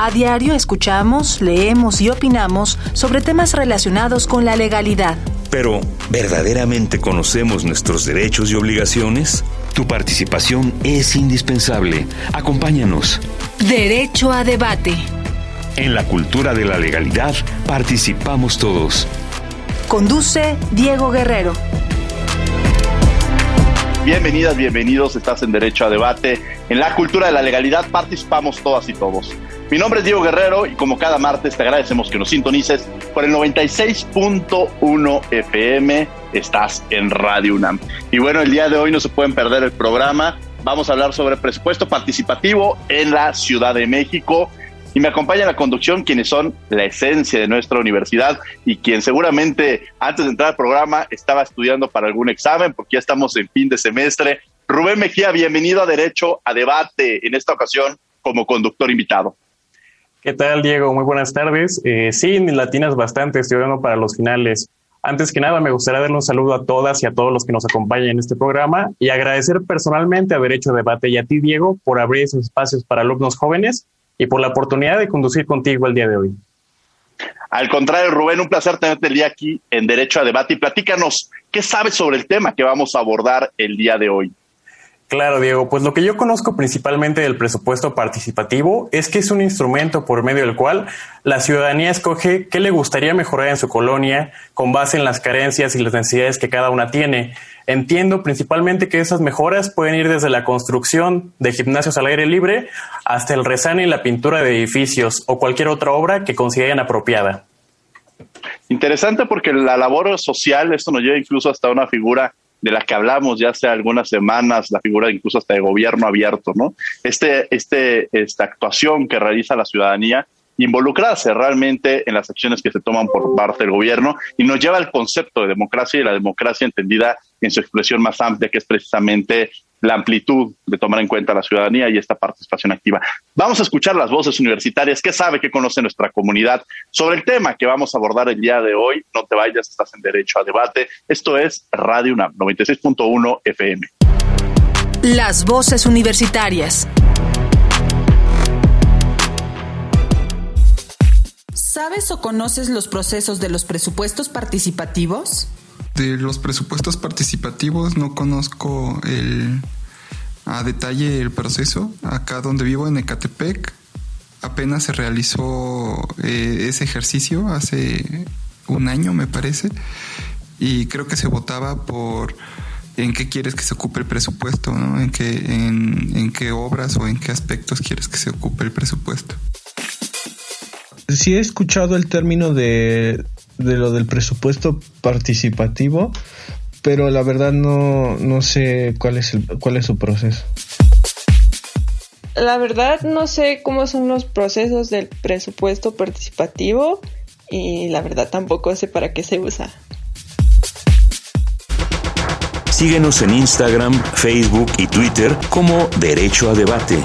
A diario escuchamos, leemos y opinamos sobre temas relacionados con la legalidad. Pero, ¿verdaderamente conocemos nuestros derechos y obligaciones? Tu participación es indispensable. Acompáñanos. Derecho a debate. En la cultura de la legalidad participamos todos. Conduce Diego Guerrero. Bienvenidas, bienvenidos. Estás en Derecho a Debate. En la cultura de la legalidad participamos todas y todos. Mi nombre es Diego Guerrero y como cada martes te agradecemos que nos sintonices por el 96.1 FM. Estás en Radio UNAM. Y bueno, el día de hoy no se pueden perder el programa. Vamos a hablar sobre presupuesto participativo en la Ciudad de México. Y me acompaña en la conducción quienes son la esencia de nuestra universidad y quien seguramente antes de entrar al programa estaba estudiando para algún examen porque ya estamos en fin de semestre. Rubén Mejía, bienvenido a Derecho a Debate en esta ocasión como conductor invitado. ¿Qué tal, Diego? Muy buenas tardes. Eh, sí, latinas bastante, estudiando para los finales. Antes que nada, me gustaría darle un saludo a todas y a todos los que nos acompañan en este programa y agradecer personalmente a Derecho a Debate y a ti, Diego, por abrir esos espacios para alumnos jóvenes y por la oportunidad de conducir contigo el día de hoy. Al contrario, Rubén, un placer tenerte el día aquí en Derecho a Debate y platícanos qué sabes sobre el tema que vamos a abordar el día de hoy. Claro, Diego, pues lo que yo conozco principalmente del presupuesto participativo es que es un instrumento por medio del cual la ciudadanía escoge qué le gustaría mejorar en su colonia con base en las carencias y las necesidades que cada una tiene. Entiendo principalmente que esas mejoras pueden ir desde la construcción de gimnasios al aire libre hasta el resane y la pintura de edificios o cualquier otra obra que consideren apropiada. Interesante porque la labor social, esto nos lleva incluso hasta una figura de la que hablamos ya hace algunas semanas, la figura incluso hasta de gobierno abierto, ¿no? Este, este, esta actuación que realiza la ciudadanía, involucrarse realmente en las acciones que se toman por parte del gobierno y nos lleva al concepto de democracia y la democracia entendida en su expresión más amplia, que es precisamente la amplitud de tomar en cuenta la ciudadanía y esta participación activa. Vamos a escuchar las voces universitarias. ¿Qué sabe, qué conoce nuestra comunidad sobre el tema que vamos a abordar el día de hoy? No te vayas, estás en derecho a debate. Esto es Radio UNAM 96.1 FM. Las voces universitarias. ¿Sabes o conoces los procesos de los presupuestos participativos? De los presupuestos participativos no conozco el, a detalle el proceso. Acá donde vivo en Ecatepec apenas se realizó eh, ese ejercicio hace un año me parece y creo que se votaba por en qué quieres que se ocupe el presupuesto, ¿no? En qué, en, en qué obras o en qué aspectos quieres que se ocupe el presupuesto. Sí he escuchado el término de de lo del presupuesto participativo, pero la verdad no, no sé cuál es, el, cuál es su proceso. La verdad no sé cómo son los procesos del presupuesto participativo y la verdad tampoco sé para qué se usa. Síguenos en Instagram, Facebook y Twitter como Derecho a Debate.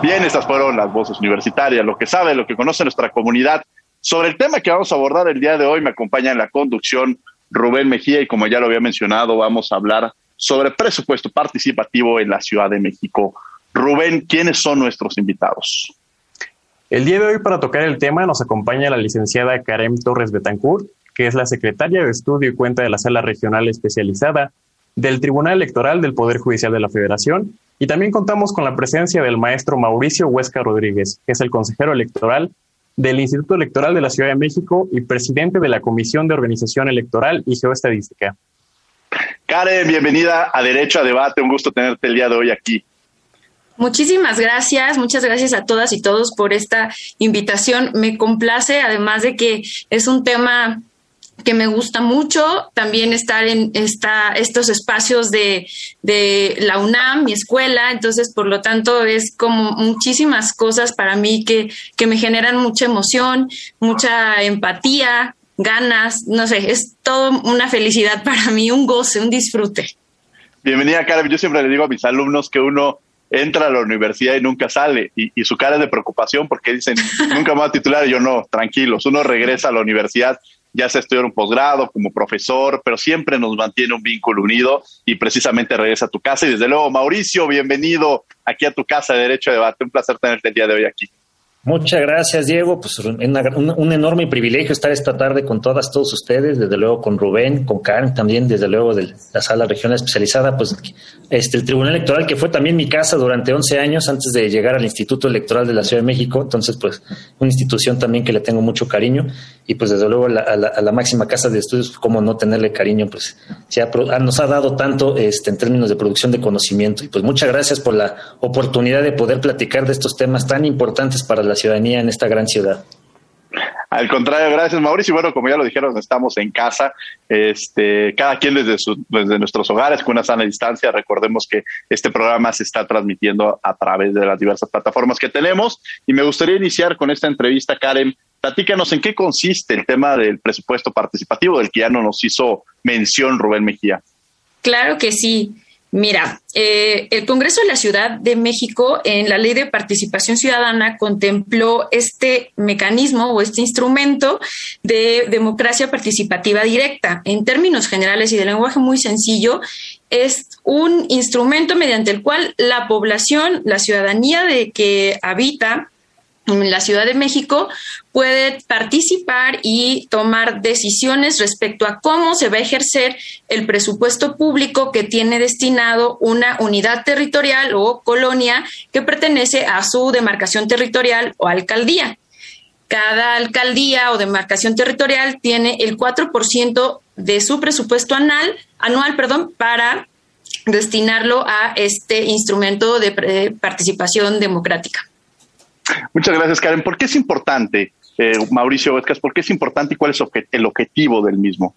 Bien, estas fueron las voces universitarias, lo que sabe, lo que conoce nuestra comunidad. Sobre el tema que vamos a abordar el día de hoy, me acompaña en la conducción Rubén Mejía y como ya lo había mencionado, vamos a hablar sobre presupuesto participativo en la Ciudad de México. Rubén, ¿quiénes son nuestros invitados? El día de hoy para tocar el tema nos acompaña la licenciada Karem Torres Betancourt, que es la secretaria de Estudio y Cuenta de la Sala Regional Especializada del Tribunal Electoral del Poder Judicial de la Federación y también contamos con la presencia del maestro Mauricio Huesca Rodríguez, que es el consejero electoral del Instituto Electoral de la Ciudad de México y presidente de la Comisión de Organización Electoral y Geoestadística. Karen, bienvenida a Derecho a Debate. Un gusto tenerte el día de hoy aquí. Muchísimas gracias, muchas gracias a todas y todos por esta invitación. Me complace, además de que es un tema que me gusta mucho también estar en esta, estos espacios de, de, la UNAM, mi escuela, entonces por lo tanto es como muchísimas cosas para mí que, que me generan mucha emoción, mucha empatía, ganas, no sé, es todo una felicidad para mí, un goce, un disfrute. Bienvenida, Karen. Yo siempre le digo a mis alumnos que uno entra a la universidad y nunca sale. Y, su cara es de preocupación porque dicen, nunca me voy a titular. Y yo no, tranquilos. Uno regresa a la universidad, ya sea estudiar un posgrado como profesor, pero siempre nos mantiene un vínculo unido y precisamente regresa a tu casa. Y desde luego, Mauricio, bienvenido aquí a tu casa de Derecho a Debate. Un placer tenerte el día de hoy aquí. Muchas gracias, Diego. Pues un, enorme privilegio estar esta tarde con todas, todos ustedes, desde luego con Rubén, con Karen también, desde luego de la sala regional especializada, pues este, el Tribunal Electoral, que fue también mi casa durante 11 años antes de llegar al Instituto Electoral de la Ciudad de México. Entonces, pues una institución también que le tengo mucho cariño y pues desde luego a la, máxima casa de estudios, pues, cómo no tenerle cariño, pues nos ha dado tanto este, en términos de producción de conocimiento. Y pues muchas gracias por la oportunidad de poder platicar de estos temas tan importantes para la ciudadanía en esta gran ciudad. Al contrario, gracias Mauricio. Bueno, como ya lo dijeron, estamos en casa, este, cada quien desde, su, desde nuestros hogares con una sana distancia. Recordemos que este programa se está transmitiendo a través de las diversas plataformas que tenemos. Y me gustaría iniciar con esta entrevista, Karen. Platícanos en qué consiste el tema del presupuesto participativo del que ya no nos hizo mención Rubén Mejía. Claro que sí. Mira, eh, el Congreso de la Ciudad de México en la Ley de Participación Ciudadana contempló este mecanismo o este instrumento de democracia participativa directa. En términos generales y de lenguaje muy sencillo, es un instrumento mediante el cual la población, la ciudadanía de que habita en la Ciudad de México puede participar y tomar decisiones respecto a cómo se va a ejercer el presupuesto público que tiene destinado una unidad territorial o colonia que pertenece a su demarcación territorial o alcaldía. Cada alcaldía o demarcación territorial tiene el 4% de su presupuesto anual, anual perdón, para destinarlo a este instrumento de participación democrática. Muchas gracias, Karen. ¿Por qué es importante, eh, Mauricio Vescas, por qué es importante y cuál es el objetivo del mismo?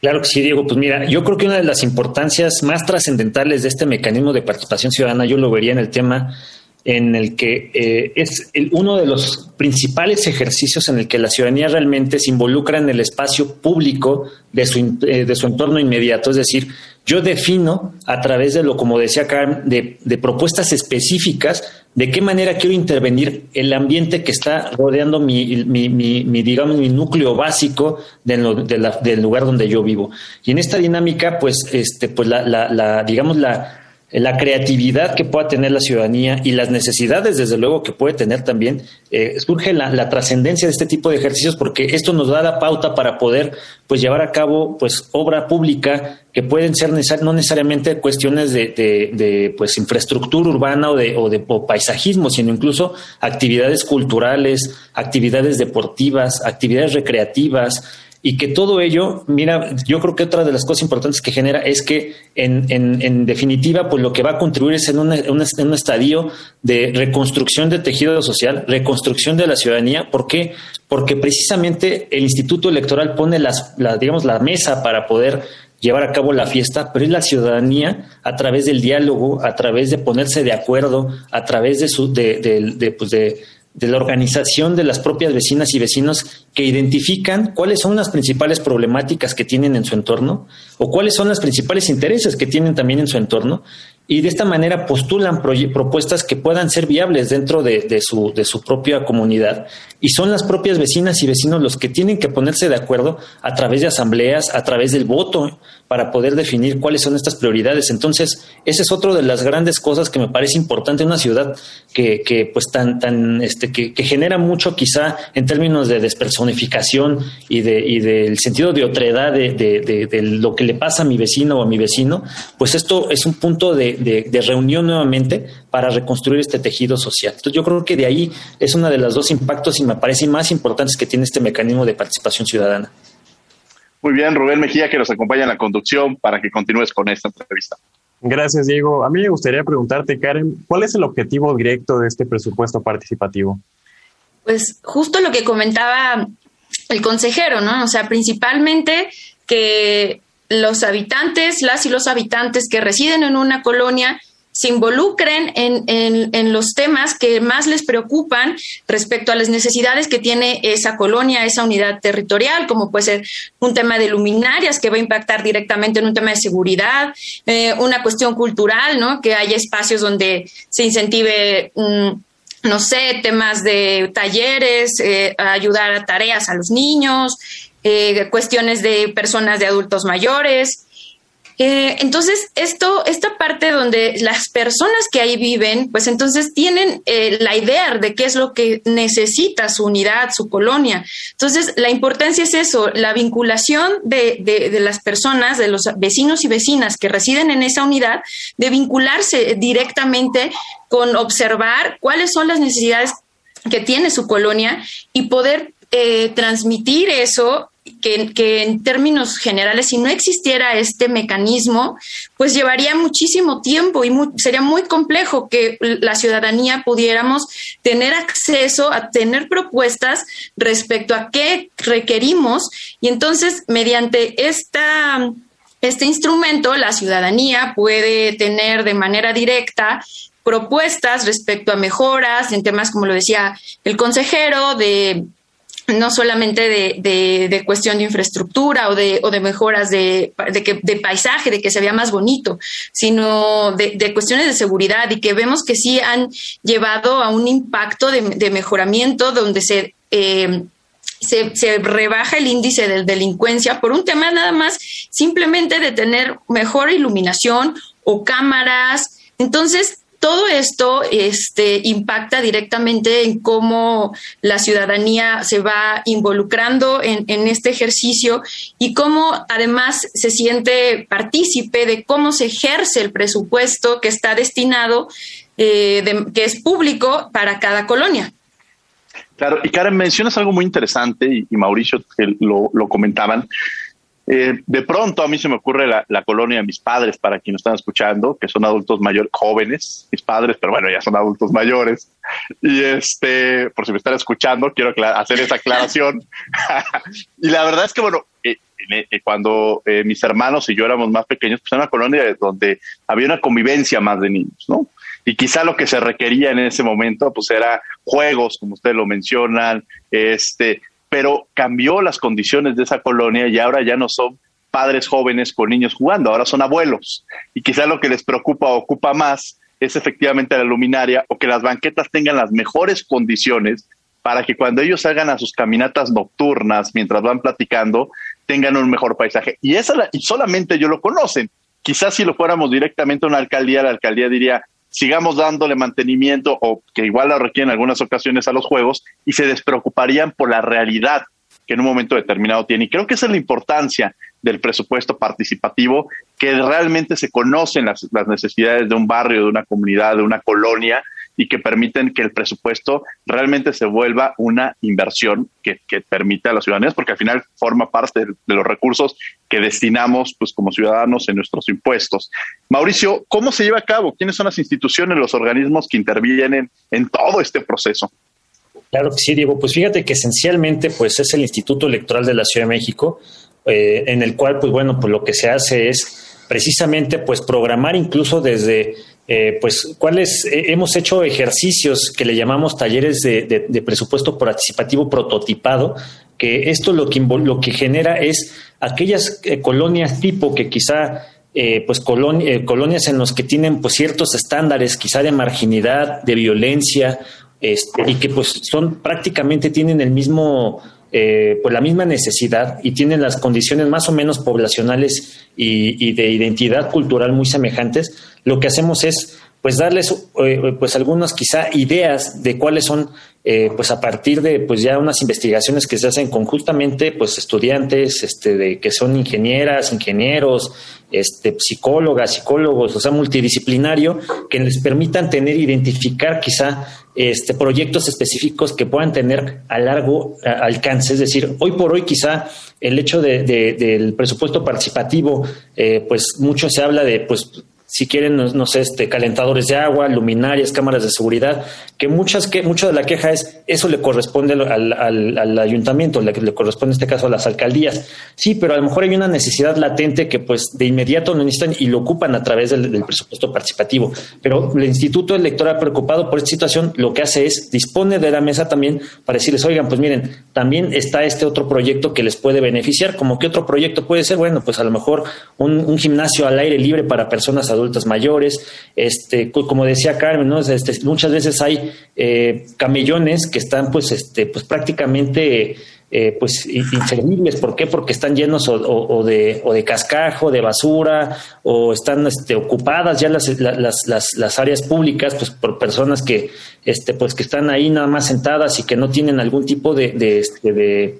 Claro que sí, Diego. Pues mira, yo creo que una de las importancias más trascendentales de este mecanismo de participación ciudadana, yo lo vería en el tema en el que eh, es uno de los principales ejercicios en el que la ciudadanía realmente se involucra en el espacio público de su, eh, de su entorno inmediato. Es decir, yo defino a través de lo, como decía Karen, de, propuestas específicas de qué manera quiero intervenir el ambiente que está rodeando mi, mi, mi, digamos, mi núcleo básico de del lugar donde yo vivo. Y en esta dinámica, pues, este, pues la, la, la digamos, la, la creatividad que pueda tener la ciudadanía y las necesidades, desde luego, que puede tener también, eh, surge la, trascendencia de este tipo de ejercicios porque esto nos da la pauta para poder pues llevar a cabo pues obra pública que pueden ser no necesariamente cuestiones de, de, pues infraestructura urbana o de, o de paisajismo, sino incluso actividades culturales, actividades deportivas, actividades recreativas, y que todo ello, mira, yo creo que otra de las cosas importantes que genera es que en, en, en definitiva, pues lo que va a contribuir es en un, un, estadio de reconstrucción de tejido social, reconstrucción de la ciudadanía. ¿Por qué? Porque precisamente el Instituto Electoral pone las, la, digamos, la mesa para poder llevar a cabo la fiesta, pero es la ciudadanía a través del diálogo, a través de ponerse de acuerdo, a través de su, de, de, de, pues de de la organización de las propias vecinas y vecinos que identifican cuáles son las principales problemáticas que tienen en su entorno o cuáles son los principales intereses que tienen también en su entorno y de esta manera postulan propuestas que puedan ser viables dentro de, de, su, de su propia comunidad. Y son las propias vecinas y vecinos los que tienen que ponerse de acuerdo a través de asambleas, a través del voto, para poder definir cuáles son estas prioridades. Entonces, esa es otra de las grandes cosas que me parece importante en una ciudad que, que pues tan, tan, este, que, genera mucho quizá en términos de despersonificación y de, y del sentido de otredad de, de, de, lo que le pasa a mi vecino o a mi vecino, pues esto es un punto de, de reunión nuevamente para reconstruir este tejido social. Entonces, yo creo que de ahí es uno de los dos impactos y me parece más importantes que tiene este mecanismo de participación ciudadana. Muy bien, Rubén Mejía, que nos acompaña en la conducción para que continúes con esta entrevista. Gracias, Diego. A mí me gustaría preguntarte, Karen, ¿cuál es el objetivo directo de este presupuesto participativo? Pues justo lo que comentaba el consejero, ¿no? O sea, principalmente que los habitantes, las y los habitantes que residen en una colonia se involucren en, en, los temas que más les preocupan respecto a las necesidades que tiene esa colonia, esa unidad territorial, como puede ser un tema de luminarias que va a impactar directamente en un tema de seguridad, eh, una cuestión cultural, ¿no? Que haya espacios donde se incentive... Mm, no sé, temas de talleres, eh, ayudar a tareas a los niños, eh, cuestiones de personas de adultos mayores. Eh, entonces, esto, esta parte donde las personas que ahí viven, pues entonces tienen eh, la idea de qué es lo que necesita su unidad, su colonia. Entonces, la importancia es eso, la vinculación de, de, las personas, de los vecinos y vecinas que residen en esa unidad, de vincularse directamente con observar cuáles son las necesidades que tiene su colonia y poder eh, transmitir eso que, en términos generales, si no existiera este mecanismo, pues llevaría muchísimo tiempo y sería muy complejo que la ciudadanía pudiéramos tener acceso a tener propuestas respecto a qué requerimos. Y entonces mediante esta, este instrumento la ciudadanía puede tener de manera directa propuestas respecto a mejoras en temas como lo decía el consejero de no solamente de, de, cuestión de infraestructura o de, o de mejoras de, que, de paisaje, de que se vea más bonito, sino de, cuestiones de seguridad y que vemos que sí han llevado a un impacto de, mejoramiento donde se, eh, se, se, rebaja el índice de delincuencia por un tema nada más simplemente de tener mejor iluminación o cámaras. Entonces, todo esto este, impacta directamente en cómo la ciudadanía se va involucrando en, este ejercicio y cómo además se siente partícipe de cómo se ejerce el presupuesto que está destinado, eh, que es público para cada colonia. Claro, y Karen, mencionas algo muy interesante y, Mauricio lo comentaban, eh, de pronto a mí se me ocurre la, colonia de mis padres, para quienes están escuchando, que son adultos mayores, jóvenes, mis padres, pero bueno, ya son adultos mayores. Y este, por si me están escuchando, quiero hacer esa aclaración. y la verdad es que, bueno, eh, eh, cuando mis hermanos y yo éramos más pequeños, pues era una colonia donde había una convivencia más de niños, ¿no? Y quizá lo que se requería en ese momento, pues era juegos, como ustedes lo mencionan, este, pero cambió las condiciones de esa colonia y ahora ya no son padres jóvenes con niños jugando, ahora son abuelos. Y quizá lo que les preocupa o ocupa más es efectivamente la luminaria o que las banquetas tengan las mejores condiciones para que cuando ellos salgan a sus caminatas nocturnas mientras van platicando, tengan un mejor paisaje. Y, esa, y solamente ellos lo conocen. Quizás si lo fuéramos directamente a una alcaldía, la alcaldía diría, sigamos dándole mantenimiento o que igual lo requieren en algunas ocasiones a los juegos y se despreocuparían por la realidad que en un momento determinado tiene. Y creo que esa es la importancia del presupuesto participativo, que realmente se conocen las, las necesidades de un barrio, de una comunidad, de una colonia, y que permiten que el presupuesto realmente se vuelva una inversión que, que permita a las ciudadanías, porque al final forma parte de, los recursos que destinamos pues, como ciudadanos en nuestros impuestos. Mauricio, ¿cómo se lleva a cabo? ¿Quiénes son las instituciones, los organismos que intervienen en todo este proceso? Claro que sí, Diego. Pues fíjate que esencialmente pues es el Instituto Electoral de la Ciudad de México, eh, en el cual pues bueno, pues lo que se hace es precisamente pues programar incluso desde eh, pues, ¿cuáles? Eh, hemos hecho ejercicios que le llamamos talleres de, presupuesto participativo prototipado, que esto lo que, lo que genera es aquellas eh, colonias tipo que quizá pues colonias en los que tienen pues ciertos estándares quizá de marginidad, de violencia, este, y que pues son prácticamente tienen el mismo eh, pues la misma necesidad y tienen las condiciones más o menos poblacionales y, de identidad cultural muy semejantes, lo que hacemos es pues darles eh, pues algunas quizá ideas de cuáles son eh, pues a partir de pues ya unas investigaciones que se hacen conjuntamente pues estudiantes este de que son ingenieras ingenieros este psicólogas psicólogos o sea multidisciplinario que les permitan tener identificar quizá este, proyectos específicos que puedan tener a largo alcance. Es decir, hoy por hoy quizá el hecho de, del presupuesto participativo, eh, pues mucho se habla de, pues si quieren, no, sé, este, calentadores de agua, luminarias, cámaras de seguridad, que muchas que mucho de la queja es eso le corresponde al, al, ayuntamiento, le, le, corresponde en este caso a las alcaldías. Sí, pero a lo mejor hay una necesidad latente que pues de inmediato lo necesitan y lo ocupan a través del, del presupuesto participativo. Pero el Instituto Electoral preocupado por esta situación lo que hace es dispone de la mesa también para decirles, oigan, pues miren, también está este otro proyecto que les puede beneficiar. Como que otro proyecto puede ser, bueno, pues a lo mejor un, un gimnasio al aire libre para personas adultas mayores, este, como decía Carmen, ¿no? Este, muchas veces hay eh, camellones que están pues, este, pues prácticamente eh, pues inservibles. ¿Por qué? Porque están llenos o, de, o de cascajo, de basura, o están este, ocupadas ya las, las, áreas públicas pues, por personas que, este, pues, que están ahí nada más sentadas y que no tienen algún tipo de, este, de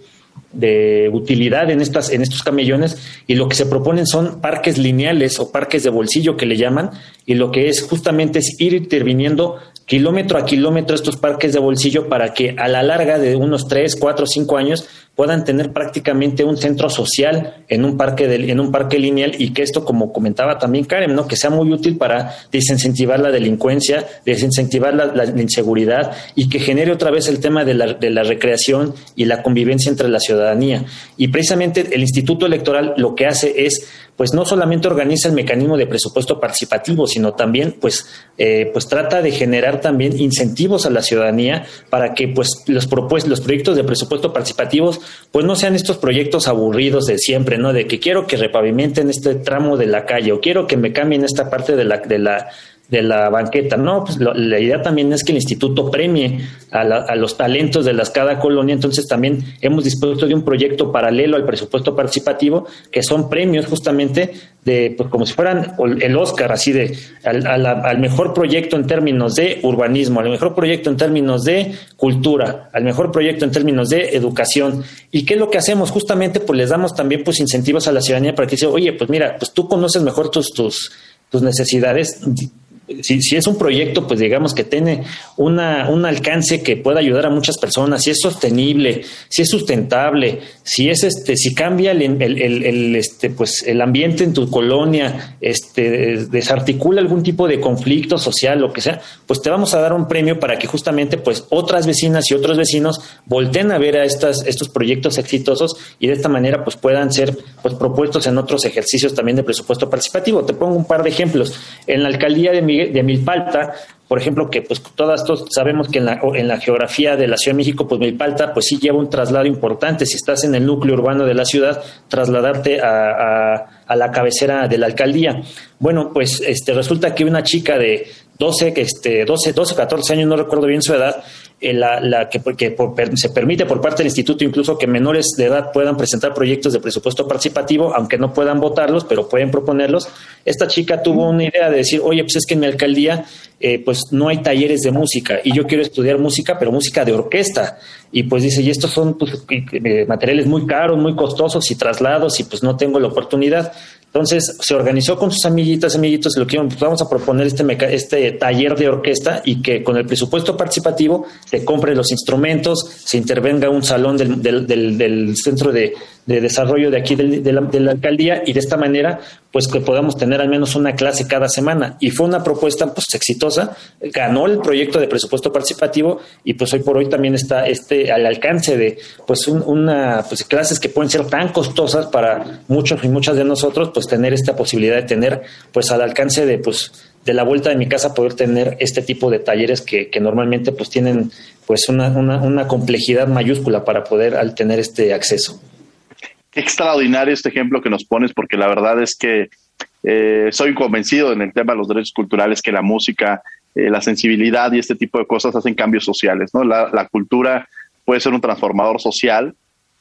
de utilidad en estas en estos camellones y lo que se proponen son parques lineales o parques de bolsillo que le llaman y lo que es justamente es ir interviniendo kilómetro a kilómetro estos parques de bolsillo para que a la larga de unos 3, 4, 5 años puedan tener prácticamente un centro social en un parque en un parque lineal y que esto como comentaba también Karen, ¿no? que sea muy útil para desincentivar la delincuencia, desincentivar la, inseguridad y que genere otra vez el tema de la, de la recreación y la convivencia entre la ciudadanía. Y precisamente el Instituto Electoral lo que hace es pues no solamente organiza el mecanismo de presupuesto participativo, sino también pues, eh, pues trata de generar también incentivos a la ciudadanía para que pues los, los proyectos de presupuesto participativos pues no sean estos proyectos aburridos de siempre, ¿no? De que quiero que repavimenten este tramo de la calle o quiero que me cambien esta parte de la, de la de la banqueta. No, pues la idea también es que el instituto premie a, los talentos de las cada colonia. Entonces también hemos dispuesto de un proyecto paralelo al presupuesto participativo, que son premios justamente de, pues como si fueran el Oscar, así de al, al, mejor proyecto en términos de urbanismo, al mejor proyecto en términos de cultura, al mejor proyecto en términos de educación. ¿Y qué es lo que hacemos? Justamente pues les damos también pues incentivos a la ciudadanía para que dice, oye, pues mira, pues tú conoces mejor tus, tus, tus necesidades, si, es un proyecto, pues digamos que tiene una, un alcance que pueda ayudar a muchas personas, si es sostenible, si es sustentable, si es este, si cambia el, el, el, este, pues el ambiente en tu colonia, este, desarticula algún tipo de conflicto social, lo que sea, pues te vamos a dar un premio para que justamente pues otras vecinas y otros vecinos volteen a ver a estas, estos proyectos exitosos y de esta manera pues puedan ser pues propuestos en otros ejercicios también de presupuesto participativo. Te pongo un par de ejemplos. En la alcaldía de de Milpalta, por ejemplo, que pues todas sabemos que en la, en la geografía de la Ciudad de México, pues Milpalta, pues sí lleva un traslado importante. Si estás en el núcleo urbano de la ciudad, trasladarte a, a, la cabecera de la alcaldía. Bueno, pues este resulta que una chica de 12, este, 12, 12, 14 años, no recuerdo bien su edad, la, la, que, que se permite por parte del instituto incluso que menores de edad puedan presentar proyectos de presupuesto participativo, aunque no puedan votarlos, pero pueden proponerlos. Esta chica tuvo una idea de decir, oye, pues es que en mi alcaldía eh, pues no hay talleres de música y yo quiero estudiar música, pero música de orquesta. Y pues dice, y estos son pues, eh, materiales muy caros, muy costosos y traslados y pues no tengo la oportunidad. Entonces se organizó con sus amiguitas, amiguitos, lo que pues vamos a proponer este, este taller de orquesta y que con el presupuesto participativo se compre los instrumentos, se intervenga un salón del, del, del, centro de, de, desarrollo de aquí de la, de, la, alcaldía y de esta manera pues que podamos tener al menos una clase cada semana. Y fue una propuesta pues exitosa, ganó el proyecto de presupuesto participativo y pues hoy por hoy también está este al alcance de pues una pues clases que pueden ser tan costosas para muchos y muchas de nosotros, pues tener esta posibilidad de tener pues al alcance de pues de la vuelta de mi casa poder tener este tipo de talleres que, que normalmente pues tienen pues una, una, una complejidad mayúscula para poder al tener este acceso. Qué extraordinario este ejemplo que nos pones, porque la verdad es que eh, soy convencido en el tema de los derechos culturales que la música, eh, la sensibilidad y este tipo de cosas hacen cambios sociales, ¿no? La, la, cultura puede ser un transformador social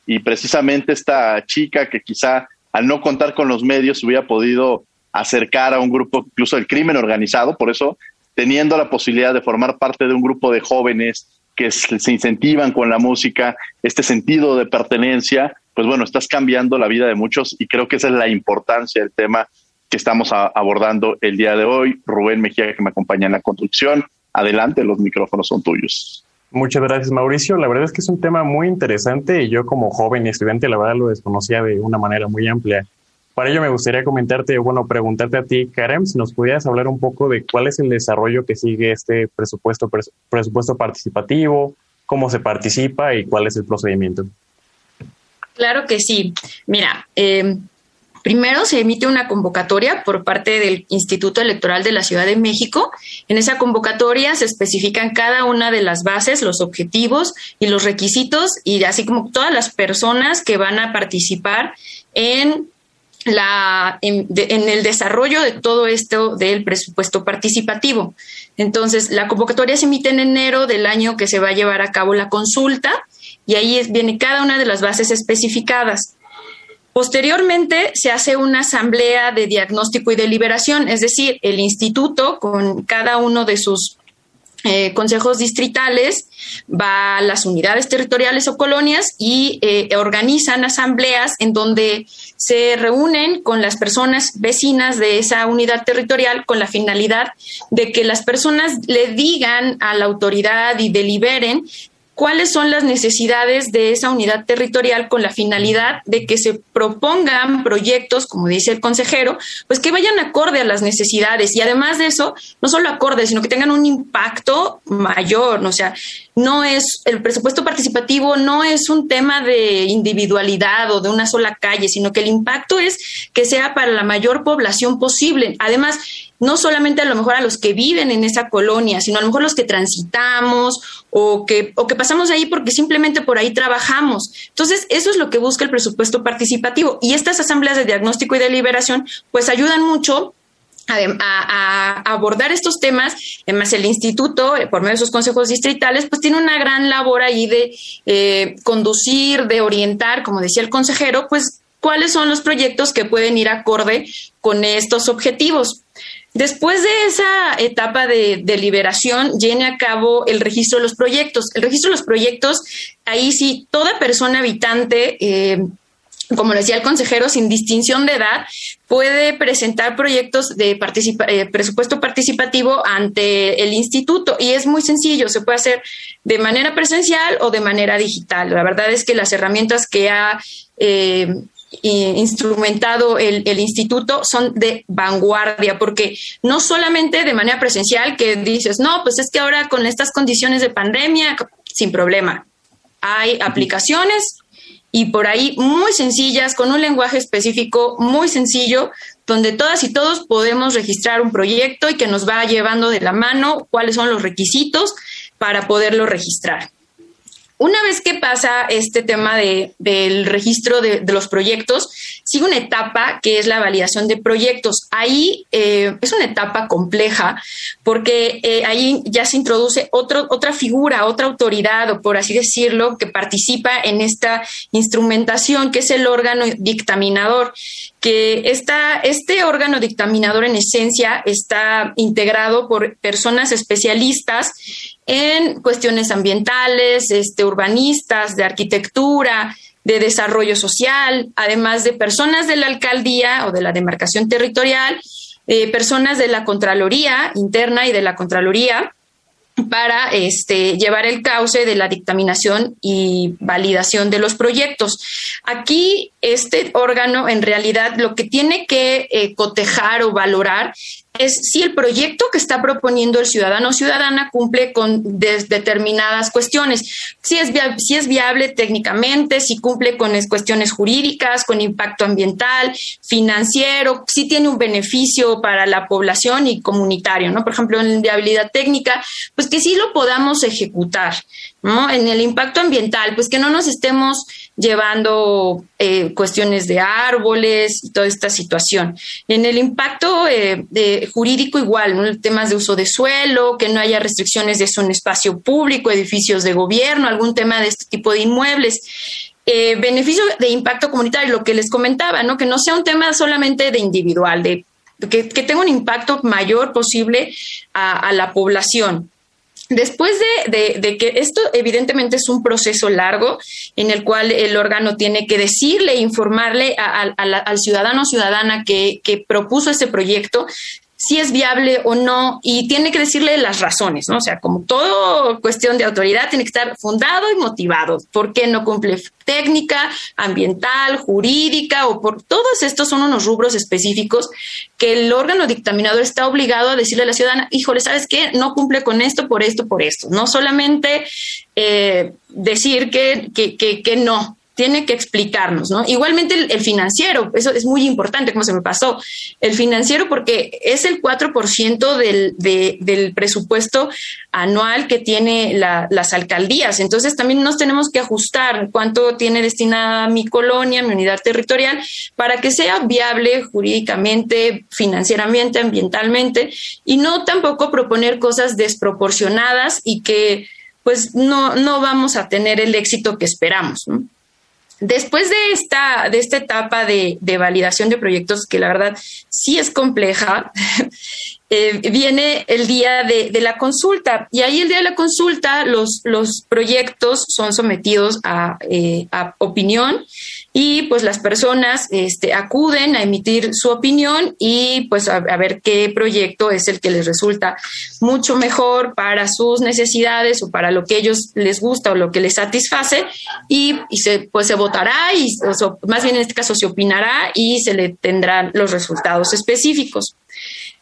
y precisamente esta chica que quizá al no contar con los medios hubiera podido acercar a un grupo incluso del crimen organizado, por eso teniendo la posibilidad de formar parte de un grupo de jóvenes que se incentivan con la música, este sentido de pertenencia, pues bueno, estás cambiando la vida de muchos y creo que esa es la importancia del tema que estamos abordando el día de hoy. Rubén Mejía, que me acompaña en la construcción. Adelante, los micrófonos son tuyos. Muchas gracias, Mauricio. La verdad es que es un tema muy interesante y yo como joven y estudiante, la verdad lo desconocía de una manera muy amplia. Para ello me gustaría comentarte, bueno, preguntarte a ti, Karen, si nos pudieras hablar un poco de cuál es el desarrollo que sigue este presupuesto, presupuesto participativo, cómo se participa y cuál es el procedimiento. Claro que sí. Mira, eh, Primero se emite una convocatoria por parte del Instituto Electoral de la Ciudad de México. En esa convocatoria se especifican cada una de las bases, los objetivos y los requisitos, y así como todas las personas que van a participar en la, en, el desarrollo de todo esto del presupuesto participativo. Entonces, la convocatoria se emite en enero del año que se va a llevar a cabo la consulta y ahí viene cada una de las bases especificadas. Posteriormente se hace una asamblea de diagnóstico y deliberación, es decir, el instituto con cada uno de sus eh, consejos distritales va a las unidades territoriales o colonias y eh, organizan asambleas en donde se reúnen con las personas vecinas de esa unidad territorial con la finalidad de que las personas le digan a la autoridad y deliberen cuáles son las necesidades de esa unidad territorial con la finalidad de que se propongan proyectos, como dice el consejero, pues que vayan acorde a las necesidades y además de eso, no solo acorde, sino que tengan un impacto mayor, o sea, no es el presupuesto participativo no es un tema de individualidad o de una sola calle, sino que el impacto es que sea para la mayor población posible. Además, no solamente a lo mejor a los que viven en esa colonia, sino a lo mejor los que transitamos o que, o que pasamos ahí porque simplemente por ahí trabajamos. Entonces, eso es lo que busca el presupuesto participativo. Y estas asambleas de diagnóstico y deliberación, pues ayudan mucho a, abordar estos temas. Además, el instituto, eh, por medio de sus consejos distritales, pues tiene una gran labor ahí de eh, conducir, de orientar, como decía el consejero, pues cuáles son los proyectos que pueden ir acorde con estos objetivos. Después de esa etapa de deliberación, llene a cabo el registro de los proyectos. El registro de los proyectos, ahí sí, toda persona habitante, eh, como decía el consejero, sin distinción de edad, puede presentar proyectos de eh, presupuesto participativo ante el instituto y es muy sencillo, se puede hacer de manera presencial o de manera digital. La verdad es que las herramientas que ha eh, instrumentado el, instituto son de vanguardia, porque no solamente de manera presencial que dices, no, pues es que ahora con estas condiciones de pandemia, sin problema, hay aplicaciones y por ahí muy sencillas, con un lenguaje específico muy sencillo, donde todas y todos podemos registrar un proyecto y que nos va llevando de la mano cuáles son los requisitos para poderlo registrar. Una vez que pasa este tema de, del registro de, los proyectos, sigue una etapa que es la validación de proyectos. Ahí eh, es una etapa compleja porque eh, ahí ya se introduce otra figura, otra autoridad, o por así decirlo, que participa en esta instrumentación, que es el órgano dictaminador que esta, este órgano dictaminador en esencia está integrado por personas especialistas en cuestiones ambientales, este, urbanistas, de arquitectura, de desarrollo social, además de personas de la alcaldía o de la demarcación territorial, eh, personas de la Contraloría interna y de la Contraloría, para este, llevar el cauce de la dictaminación y validación de los proyectos. Aquí, este órgano en realidad lo que tiene que eh, cotejar o valorar es si el proyecto que está proponiendo el ciudadano o ciudadana cumple con determinadas cuestiones, si es, si es viable técnicamente, si cumple con cuestiones jurídicas, con impacto ambiental, financiero, si tiene un beneficio para la población y comunitario, ¿no? Por ejemplo, en viabilidad técnica, pues que sí lo podamos ejecutar, ¿no? En el impacto ambiental, pues que no nos estemos llevando eh, cuestiones de árboles y toda esta situación. En el impacto eh, jurídico igual, temas de uso de suelo, que no haya restricciones de eso en espacio público, edificios de gobierno, algún tema de este tipo de inmuebles. Eh, beneficio de impacto comunitario, lo que les comentaba, ¿no? que no sea un tema solamente de individual, de que, tenga un impacto mayor posible a la población. Después de, que esto evidentemente es un proceso largo en el cual el órgano tiene que decirle, informarle al ciudadano o ciudadana que, propuso ese proyecto, si es viable o no y tiene que decirle las razones, ¿no? O sea, como todo cuestión de autoridad tiene que estar fundado y motivado. ¿Por qué no cumple técnica, ambiental, jurídica o por todos estos son unos rubros específicos que el órgano dictaminador está obligado a decirle a la ciudadana, híjole, ¿sabes qué? No cumple con esto, por esto, por esto. No solamente eh, decir que, que, que, que no, tiene que explicarnos, ¿no? Igualmente el, financiero, eso es muy importante, como se me pasó, el financiero porque es el 4% del, del presupuesto anual que tiene las alcaldías, entonces también nos tenemos que ajustar cuánto tiene destinada mi colonia, mi unidad territorial, para que sea viable jurídicamente, financieramente, ambientalmente, y no tampoco proponer cosas desproporcionadas y que pues no, no vamos a tener el éxito que esperamos, ¿no? Después de esta, de esta etapa de, validación de proyectos, que la verdad sí es compleja, eh, viene el día de, la consulta. Y ahí el día de la consulta los, los proyectos son sometidos a, eh, a opinión y pues las personas este, acuden a emitir su opinión y pues a, ver qué proyecto es el que les resulta mucho mejor para sus necesidades o para lo que ellos les gusta o lo que les satisface y, se, pues se votará y más bien en este caso se opinará y se le tendrán los resultados específicos.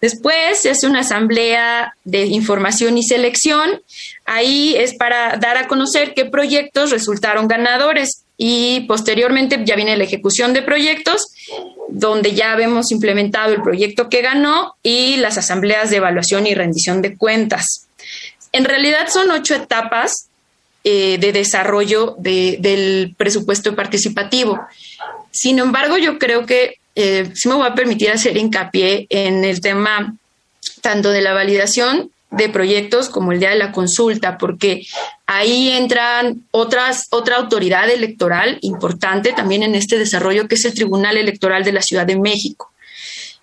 Después se hace una asamblea de información y selección. Ahí es para dar a conocer qué proyectos resultaron ganadores y posteriormente ya viene la ejecución de proyectos, donde ya hemos implementado el proyecto que ganó y las asambleas de evaluación y rendición de cuentas. En realidad son ocho etapas eh, de desarrollo del presupuesto participativo. Sin embargo, yo creo que eh, sí me voy a permitir hacer hincapié en el tema tanto de la validación de proyectos como el día de la consulta, porque ahí entran otras, otra autoridad electoral importante también en este desarrollo, que es el Tribunal Electoral de la Ciudad de México.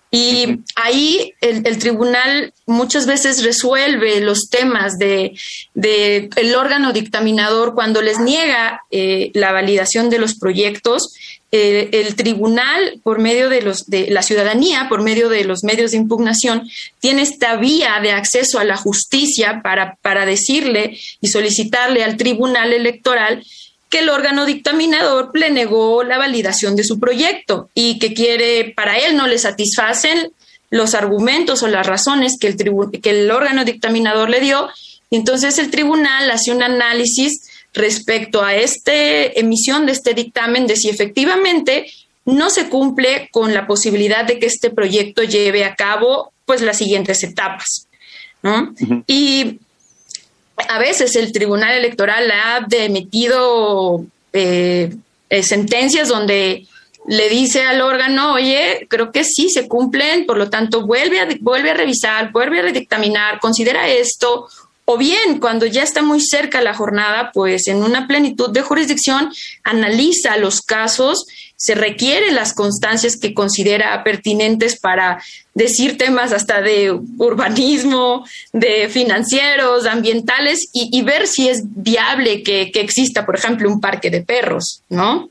Y ahí el, tribunal muchas veces resuelve los temas de, el órgano dictaminador cuando les niega eh, la validación de los proyectos el tribunal, por medio de, los, de la ciudadanía, por medio de los medios de impugnación, tiene esta vía de acceso a la justicia para, para decirle y solicitarle al tribunal electoral que el órgano dictaminador le negó la validación de su proyecto y que quiere, para él no le satisfacen los argumentos o las razones que el, que el órgano dictaminador le dio. Y entonces el tribunal hace un análisis respecto a esta emisión de este dictamen de si efectivamente no se cumple con la posibilidad de que este proyecto lleve a cabo pues las siguientes etapas. Y a veces el Tribunal Electoral ha emitido eh, eh, sentencias donde le dice al órgano, oye, creo que sí se cumplen, por lo tanto vuelve a, vuelve a revisar, vuelve a redictaminar, considera esto o bien, cuando ya está muy cerca la jornada, pues en una plenitud de jurisdicción analiza los casos, se requieren las constancias que considera pertinentes para decir temas hasta de urbanismo, de financieros, ambientales y, ver si es viable que, exista, por ejemplo, un parque de perros, ¿no?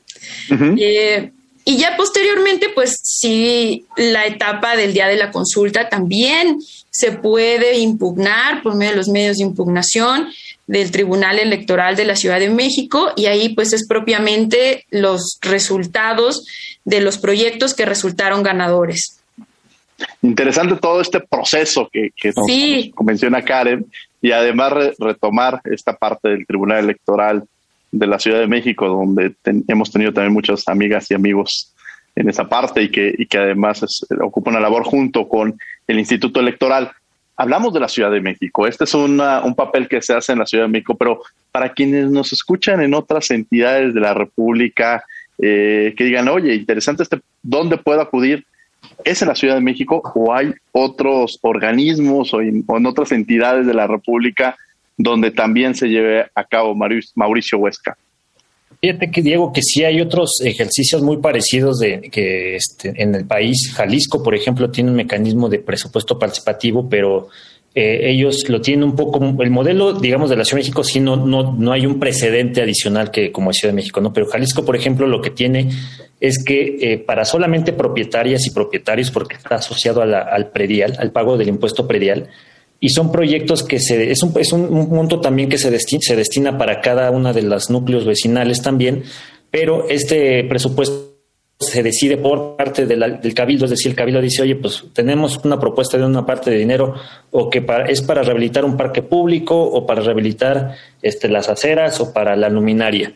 Eh, y ya posteriormente, pues sí, la etapa del día de la consulta también se puede impugnar por medio de los medios de impugnación del Tribunal Electoral de la Ciudad de México y ahí pues es propiamente los resultados de los proyectos que resultaron ganadores. Interesante todo este proceso que, que nos, menciona Karen y además retomar esta parte del Tribunal Electoral de la Ciudad de México, donde hemos tenido también muchas amigas y amigos en esa parte y que, y que además ocupa una labor junto con el Instituto Electoral. Hablamos de la Ciudad de México. Este es un papel que se hace en la Ciudad de México, pero para quienes nos escuchan en otras entidades de la República, eh, que digan, oye, interesante este, ¿dónde puedo acudir? ¿Es en la Ciudad de México o hay otros organismos o en, otras entidades de la República donde también se lleve a cabo Mauricio Huesca? Fíjate que Diego, que sí hay otros ejercicios muy parecidos de que este, en el país. Jalisco, por ejemplo, tiene un mecanismo de presupuesto participativo, pero eh, ellos lo tienen un poco, el modelo, digamos, de la Ciudad de México, sí, no, no, no hay un precedente adicional que como Ciudad de México, ¿no? Pero Jalisco, por ejemplo, lo que tiene es que eh, para solamente propietarias y propietarios, porque está asociado al predial, al pago del impuesto predial, y son proyectos que se, es un, es un monto también que se destina, se destina para cada una de los núcleos vecinales también, pero este presupuesto se decide por parte del cabildo, es decir, el cabildo dice, oye, pues tenemos una propuesta de una parte de dinero o que es para rehabilitar un parque público o para rehabilitar este, las aceras o para la luminaria.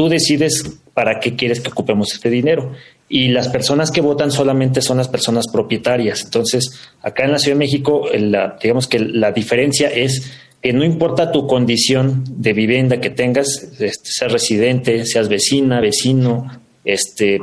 Tú decides para qué quieres que ocupemos este dinero. Y las personas que votan solamente son las personas propietarias. Entonces, acá en la Ciudad de México, la, digamos que la diferencia es que no importa tu condición de vivienda que tengas, este, seas residente, seas vecina, vecino, este,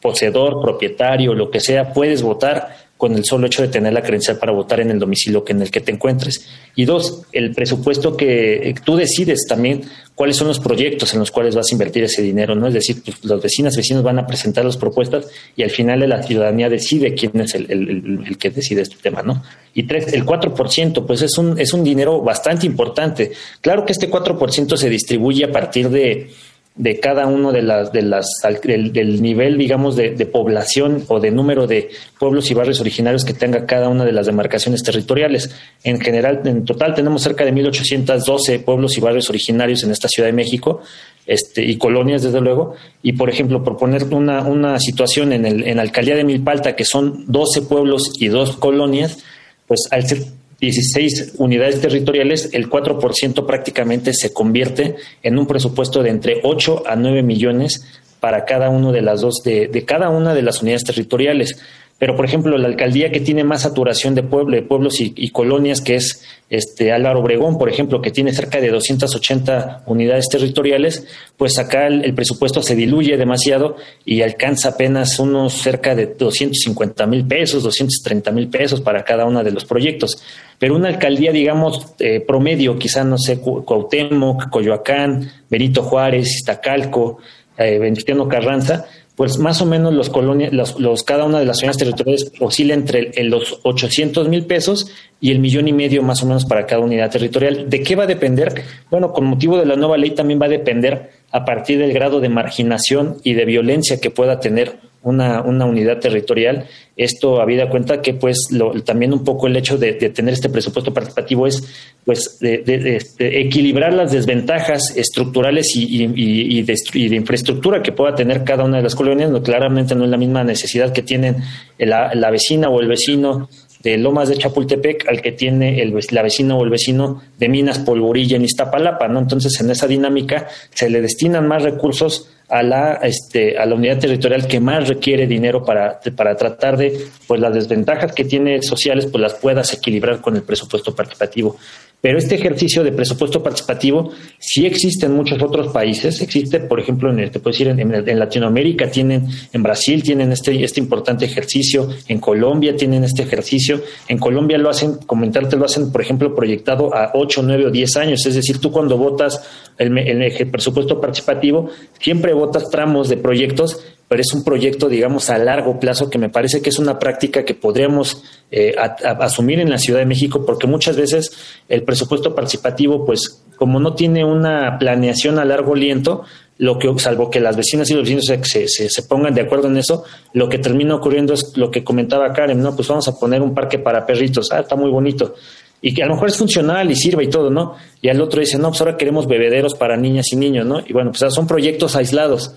poseedor, propietario, lo que sea, puedes votar con el solo hecho de tener la credencial para votar en el domicilio en el que te encuentres. Y dos, el presupuesto que tú decides también cuáles son los proyectos en los cuales vas a invertir ese dinero, ¿no? Es decir, pues, los vecinas, vecinos van a presentar las propuestas y al final la ciudadanía decide quién es el, el, que decide este tema, ¿no? Y tres, el 4%, pues es un, es un dinero bastante importante. Claro que este 4% se distribuye a partir de de cada uno de las, de las del, nivel, digamos, de, población o de número de pueblos y barrios originarios que tenga cada una de las demarcaciones territoriales. En general, en total tenemos cerca de 1.812 pueblos y barrios originarios en esta Ciudad de México este, y colonias, desde luego. Y, por ejemplo, por poner una, una situación en, el, en la alcaldía de Milpalta, que son 12 pueblos y dos colonias, pues al ser 16 unidades territoriales, el 4% prácticamente se convierte en un presupuesto de entre 8 a 9 millones para cada uno de las dos de, de cada una de las unidades territoriales. Pero, por ejemplo, la alcaldía que tiene más saturación de, pueblo, pueblos y, colonias, que es este Álvaro Obregón, por ejemplo, que tiene cerca de 280 unidades territoriales, pues acá el, presupuesto se diluye demasiado y alcanza apenas unos cerca de 250 mil pesos, 230 mil pesos para cada uno de los proyectos. Pero una alcaldía, digamos, eh, promedio, quizá, no sé, Cuauhtémoc, Coyoacán, Benito Juárez, Iztacalco, eh, Venustiano Carranza, pues más o menos los colonias, los, cada una de las zonas territoriales oscila entre los 800 mil pesos y el millón y medio más o menos para cada unidad territorial. ¿De qué va a depender? Bueno, con motivo de la nueva ley también va a depender a partir del grado de marginación y de violencia que pueda tener una, una unidad territorial. Esto habida cuenta que pues también un poco el hecho de, tener este presupuesto participativo es pues de, equilibrar las desventajas estructurales y, y, de, infraestructura que pueda tener cada una de las colonias. No, claramente no es la misma necesidad que tienen la, la vecina o el vecino de Lomas de Chapultepec al que tiene el, la vecina o el vecino de Minas Polvorilla en Iztapalapa, ¿no? Entonces, en esa dinámica se le destinan más recursos a la, este, a la unidad territorial que más requiere dinero para, para tratar de, pues las desventajas que tiene sociales, pues las puedas equilibrar con el presupuesto participativo. Pero este ejercicio de presupuesto participativo sí existe en muchos otros países. Existe, por ejemplo, en, te puedo decir, en, Latinoamérica tienen, en Brasil tienen este, este importante ejercicio, en Colombia tienen este ejercicio. En Colombia lo hacen, comentarte, lo hacen, por ejemplo, proyectado a 8, 9 o 10 años. Es decir, tú cuando votas el, el presupuesto participativo, siempre votas tramos de proyectos pero es un proyecto, digamos, a largo plazo que me parece que es una práctica que podríamos eh, asumir en la Ciudad de México, porque muchas veces el presupuesto participativo, pues, como no tiene una planeación a largo aliento, lo que, salvo que las vecinas y los vecinos se, se, se, pongan de acuerdo en eso, lo que termina ocurriendo es lo que comentaba Karen, ¿no? Pues vamos a poner un parque para perritos, ah, está muy bonito. Y que a lo mejor es funcional y sirve y todo, ¿no? Y al otro dice, no, pues ahora queremos bebederos para niñas y niños, ¿no? Y bueno, pues son proyectos aislados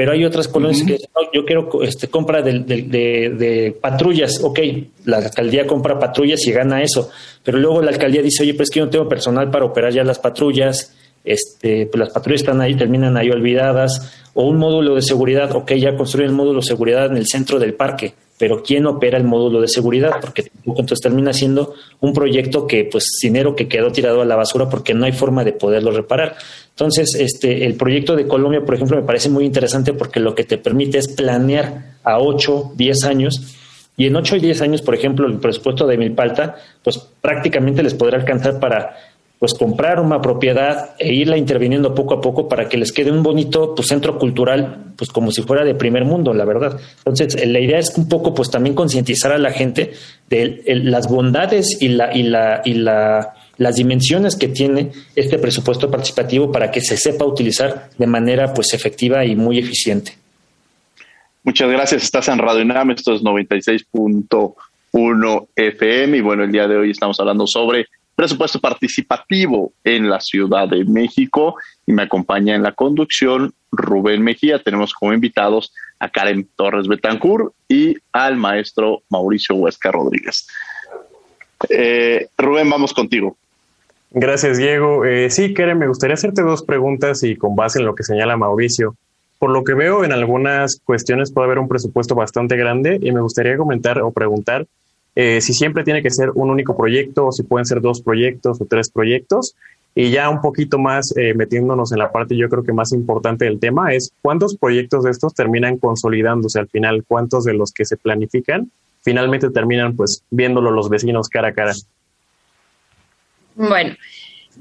pero hay otras colonias que yo quiero este, compra de, de, patrullas, ok, la alcaldía compra patrullas y gana eso, pero luego la alcaldía dice, oye, pues que yo no tengo personal para operar ya las patrullas, este, pues las patrullas están ahí, terminan ahí olvidadas, o un módulo de seguridad, ok, ya construyen el módulo de seguridad en el centro del parque, pero ¿quién opera el módulo de seguridad? Porque entonces termina siendo un proyecto que, pues, dinero que quedó tirado a la basura porque no hay forma de poderlo reparar. Entonces, este, el proyecto de Colombia, por ejemplo, me parece muy interesante porque lo que te permite es planear a 8, 10 años y en 8 y 10 años, por ejemplo, el presupuesto de Milpalta, pues prácticamente les podrá alcanzar para pues comprar una propiedad e irla interviniendo poco a poco para que les quede un bonito pues, centro cultural, pues como si fuera de primer mundo, la verdad. Entonces, eh, la idea es un poco pues también concientizar a la gente de las bondades y la, y la, y la las dimensiones que tiene este presupuesto participativo para que se sepa utilizar de manera pues efectiva y muy eficiente. Muchas gracias. Estás en Radio UNAM, esto es 96.1 FM y bueno, el día de hoy estamos hablando sobre presupuesto participativo en la Ciudad de México y me acompaña en la conducción Rubén Mejía. Tenemos como invitados a Karen Torres Betancur y al maestro Mauricio Huesca Rodríguez. Eh, Rubén, vamos contigo. Gracias, Diego. Eh, sí, Karen, me gustaría hacerte dos preguntas y con base en lo que señala Mauricio. Por lo que veo, en algunas cuestiones puede haber un presupuesto bastante grande y me gustaría comentar o preguntar eh, si siempre tiene que ser un único proyecto o si pueden ser dos proyectos o tres proyectos. Y ya un poquito más eh, metiéndonos en la parte yo creo que más importante del tema es cuántos proyectos de estos terminan consolidándose al final, cuántos de los que se planifican finalmente terminan pues viéndolo los vecinos cara a cara. Bueno,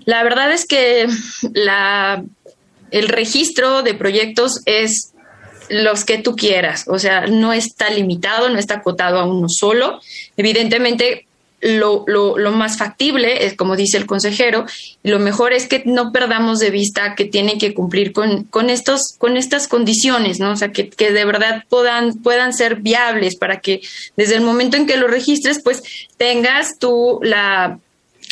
la verdad es que la, el registro de proyectos es los que tú quieras, o sea, no está limitado, no está acotado a uno solo. Evidentemente, lo, lo, más factible es, como dice el consejero, lo mejor es que no perdamos de vista que tienen que cumplir con, con, estos, con estas condiciones, ¿no? O sea, que, que de verdad puedan, puedan ser viables para que desde el momento en que lo registres, pues tengas tú la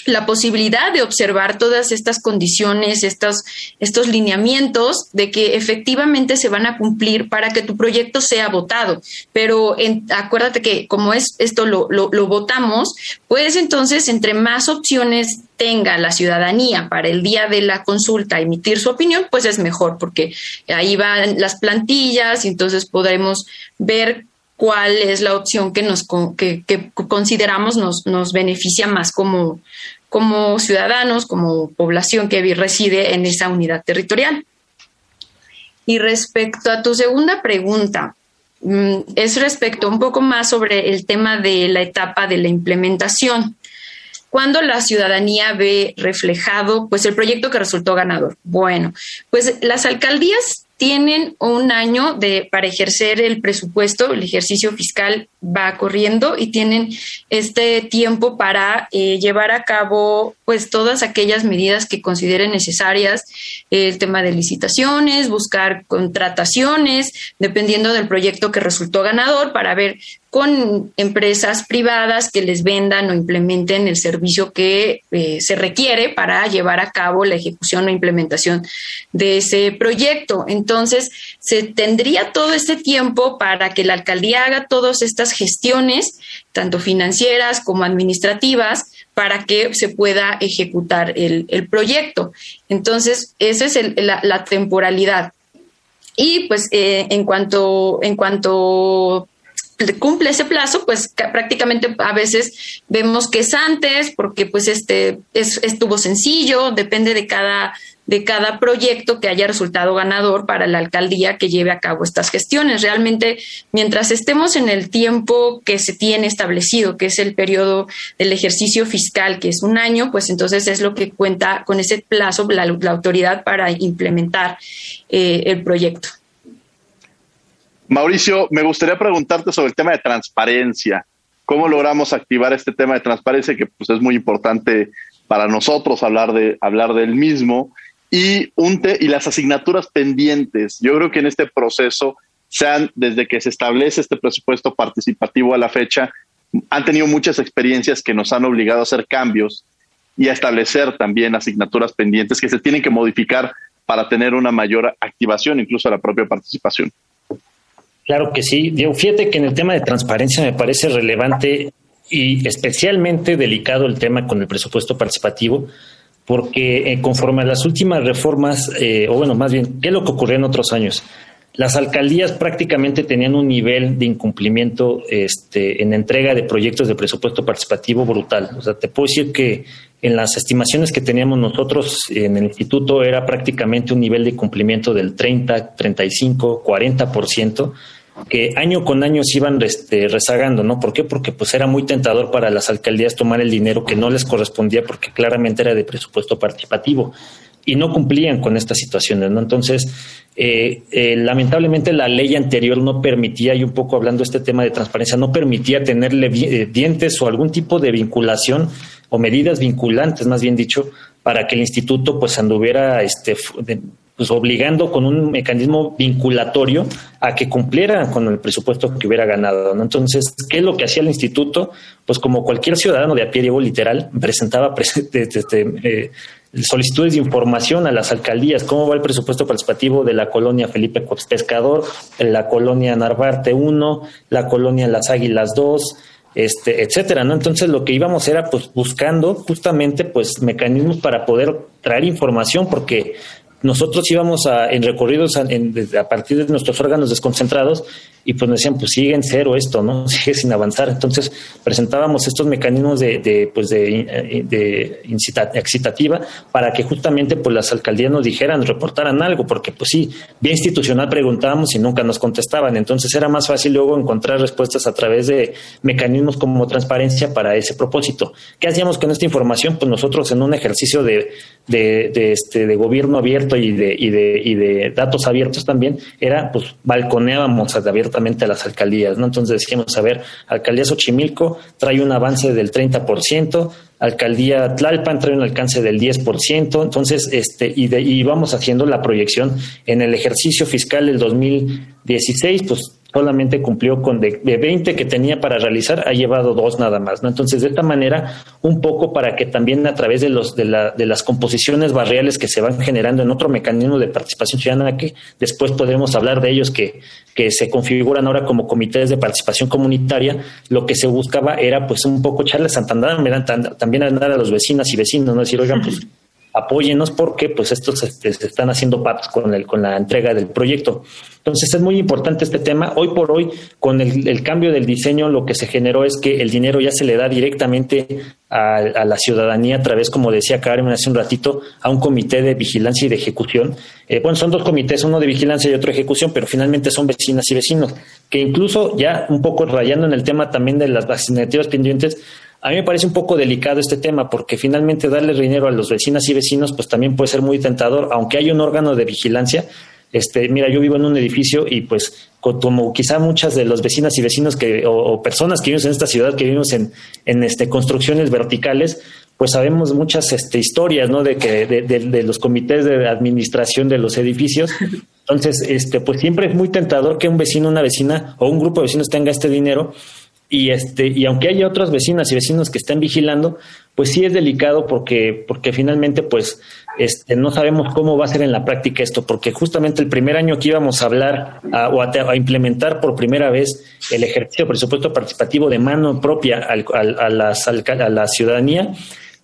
la posibilidad de observar todas estas condiciones, estos, estos lineamientos de que efectivamente se van a cumplir para que tu proyecto sea votado. Pero acuérdate que como es esto lo, lo, votamos, pues entonces entre más opciones tenga la ciudadanía para el día de la consulta emitir su opinión, pues es mejor, porque ahí van las plantillas y entonces podremos ver cuál es la opción que nos que, consideramos nos, nos beneficia más como, como ciudadanos, como población que reside en esa unidad territorial. Y respecto a tu segunda pregunta, mm, es respecto un poco más sobre el tema de la etapa de la implementación. Cuando la ciudadanía ve reflejado pues el proyecto que resultó ganador. Bueno, pues las alcaldías tienen un año de, para ejercer el presupuesto, el ejercicio fiscal va corriendo y tienen este tiempo para eh, llevar a cabo pues todas aquellas medidas que consideren necesarias, el tema de licitaciones, buscar contrataciones, dependiendo del proyecto que resultó ganador, para ver con empresas privadas que les vendan o implementen el servicio que eh, se requiere para llevar a cabo la ejecución o implementación de ese proyecto. Entonces, se tendría todo este tiempo para que la alcaldía haga todas estas gestiones, tanto financieras como administrativas, para que se pueda ejecutar el, proyecto. Entonces, esa es la, temporalidad. Y pues eh, en cuanto, en cuanto cumple ese plazo, pues prácticamente a veces vemos que es antes, porque pues este es, estuvo sencillo, depende de cada, de cada proyecto que haya resultado ganador para la alcaldía que lleve a cabo estas gestiones. Realmente, mientras estemos en el tiempo que se tiene establecido, que es el periodo del ejercicio fiscal, que es un año, pues entonces es lo que cuenta con ese plazo la, autoridad para implementar eh, el proyecto. Mauricio, me gustaría preguntarte sobre el tema de transparencia. ¿Cómo logramos activar este tema de transparencia que pues, es muy importante para nosotros hablar, de, hablar del mismo? Y, un y las asignaturas pendientes. Yo creo que en este proceso, sean desde que se establece este presupuesto participativo a la fecha, han tenido muchas experiencias que nos han obligado a hacer cambios y a establecer también asignaturas pendientes que se tienen que modificar para tener una mayor activación, incluso la propia participación. Claro que sí. Diego, fíjate que en el tema de transparencia me parece relevante y especialmente delicado el tema con el presupuesto participativo, porque eh, conforme a las últimas reformas, eh, o bueno, más bien, ¿qué es lo que ocurrió en otros años? Las alcaldías prácticamente tenían un nivel de incumplimiento este, en entrega de proyectos de presupuesto participativo brutal. O sea, te puedo decir que en las estimaciones que teníamos nosotros en el instituto era prácticamente un nivel de cumplimiento del 30, 35, 40%. Que año con año se iban este, rezagando, ¿no? ¿Por qué? Porque pues era muy tentador para las alcaldías tomar el dinero que no les correspondía porque claramente era de presupuesto participativo y no cumplían con estas situaciones, ¿no? Entonces, eh, eh, lamentablemente la ley anterior no permitía, y un poco hablando de este tema de transparencia, no permitía tenerle eh, dientes o algún tipo de vinculación o medidas vinculantes, más bien dicho, para que el instituto pues anduviera este, pues obligando con un mecanismo vinculatorio a que cumpliera con el presupuesto que hubiera ganado. ¿no? Entonces, ¿qué es lo que hacía el instituto? Pues como cualquier ciudadano de a pie, Diego, literal, presentaba eh, solicitudes de información a las alcaldías, cómo va el presupuesto participativo de la colonia Felipe Pescador, la colonia Narvarte 1, la colonia Las Águilas 2, este, etcétera, ¿no? Entonces lo que íbamos era pues buscando justamente pues mecanismos para poder traer información porque nosotros íbamos a, en recorridos a, a, partir de nuestros órganos desconcentrados y pues nos decían, pues sigue en cero esto, ¿no? Sigue sin avanzar. Entonces presentábamos estos mecanismos de, de pues de, de excitativa para que justamente pues las alcaldías nos dijeran, reportaran algo, porque pues sí, vía institucional preguntábamos y nunca nos contestaban. Entonces era más fácil luego encontrar respuestas a través de mecanismos como transparencia para ese propósito. ¿Qué hacíamos con esta información? Pues nosotros en un ejercicio de, de, de este, de gobierno abierto y de, y de, y de datos abiertos también, era pues balconeábamos abiertamente a las alcaldías, ¿no? Entonces decíamos, a ver, alcaldía Xochimilco trae un avance del 30%, alcaldía Tlalpan trae un alcance del 10%, entonces, este, y, de, y vamos haciendo la proyección en el ejercicio fiscal del 2016, pues solamente cumplió con de, 20 que tenía para realizar, ha llevado dos nada más, ¿no? Entonces, de esta manera, un poco para que también a través de los de, la, de las composiciones barriales que se van generando en otro mecanismo de participación ciudadana, que después podremos hablar de ellos, que, que se configuran ahora como comités de participación comunitaria, lo que se buscaba era pues un poco echarle Santander, también andar a los vecinos y vecinos, ¿no? Decir, oigan, pues apóyenos porque pues estos se, están haciendo patos con, el, con la entrega del proyecto. Entonces es muy importante este tema. Hoy por hoy, con el, cambio del diseño, lo que se generó es que el dinero ya se le da directamente a, la ciudadanía a través, como decía Karen hace un ratito, a un comité de vigilancia y de ejecución. Eh, bueno, son dos comités, uno de vigilancia y otro de ejecución, pero finalmente son vecinas y vecinos, que incluso ya un poco rayando en el tema también de las vacunativas pendientes, a mí me parece un poco delicado este tema porque finalmente darle dinero a los vecinas y vecinos pues también puede ser muy tentador, aunque hay un órgano de vigilancia. Este, mira, yo vivo en un edificio y pues como quizá muchas de los vecinas y vecinos que o, personas que vivimos en esta ciudad que vivimos en, en este construcciones verticales, pues sabemos muchas este, historias, ¿no? De que de, de, los comités de administración de los edificios. Entonces, este, pues siempre es muy tentador que un vecino, una vecina o un grupo de vecinos tenga este dinero y este y aunque haya otras vecinas y vecinos que estén vigilando pues sí es delicado porque porque finalmente pues este no sabemos cómo va a ser en la práctica esto porque justamente el primer año que íbamos a hablar o a, implementar por primera vez el ejercicio presupuesto participativo de mano propia al, a, las, a la ciudadanía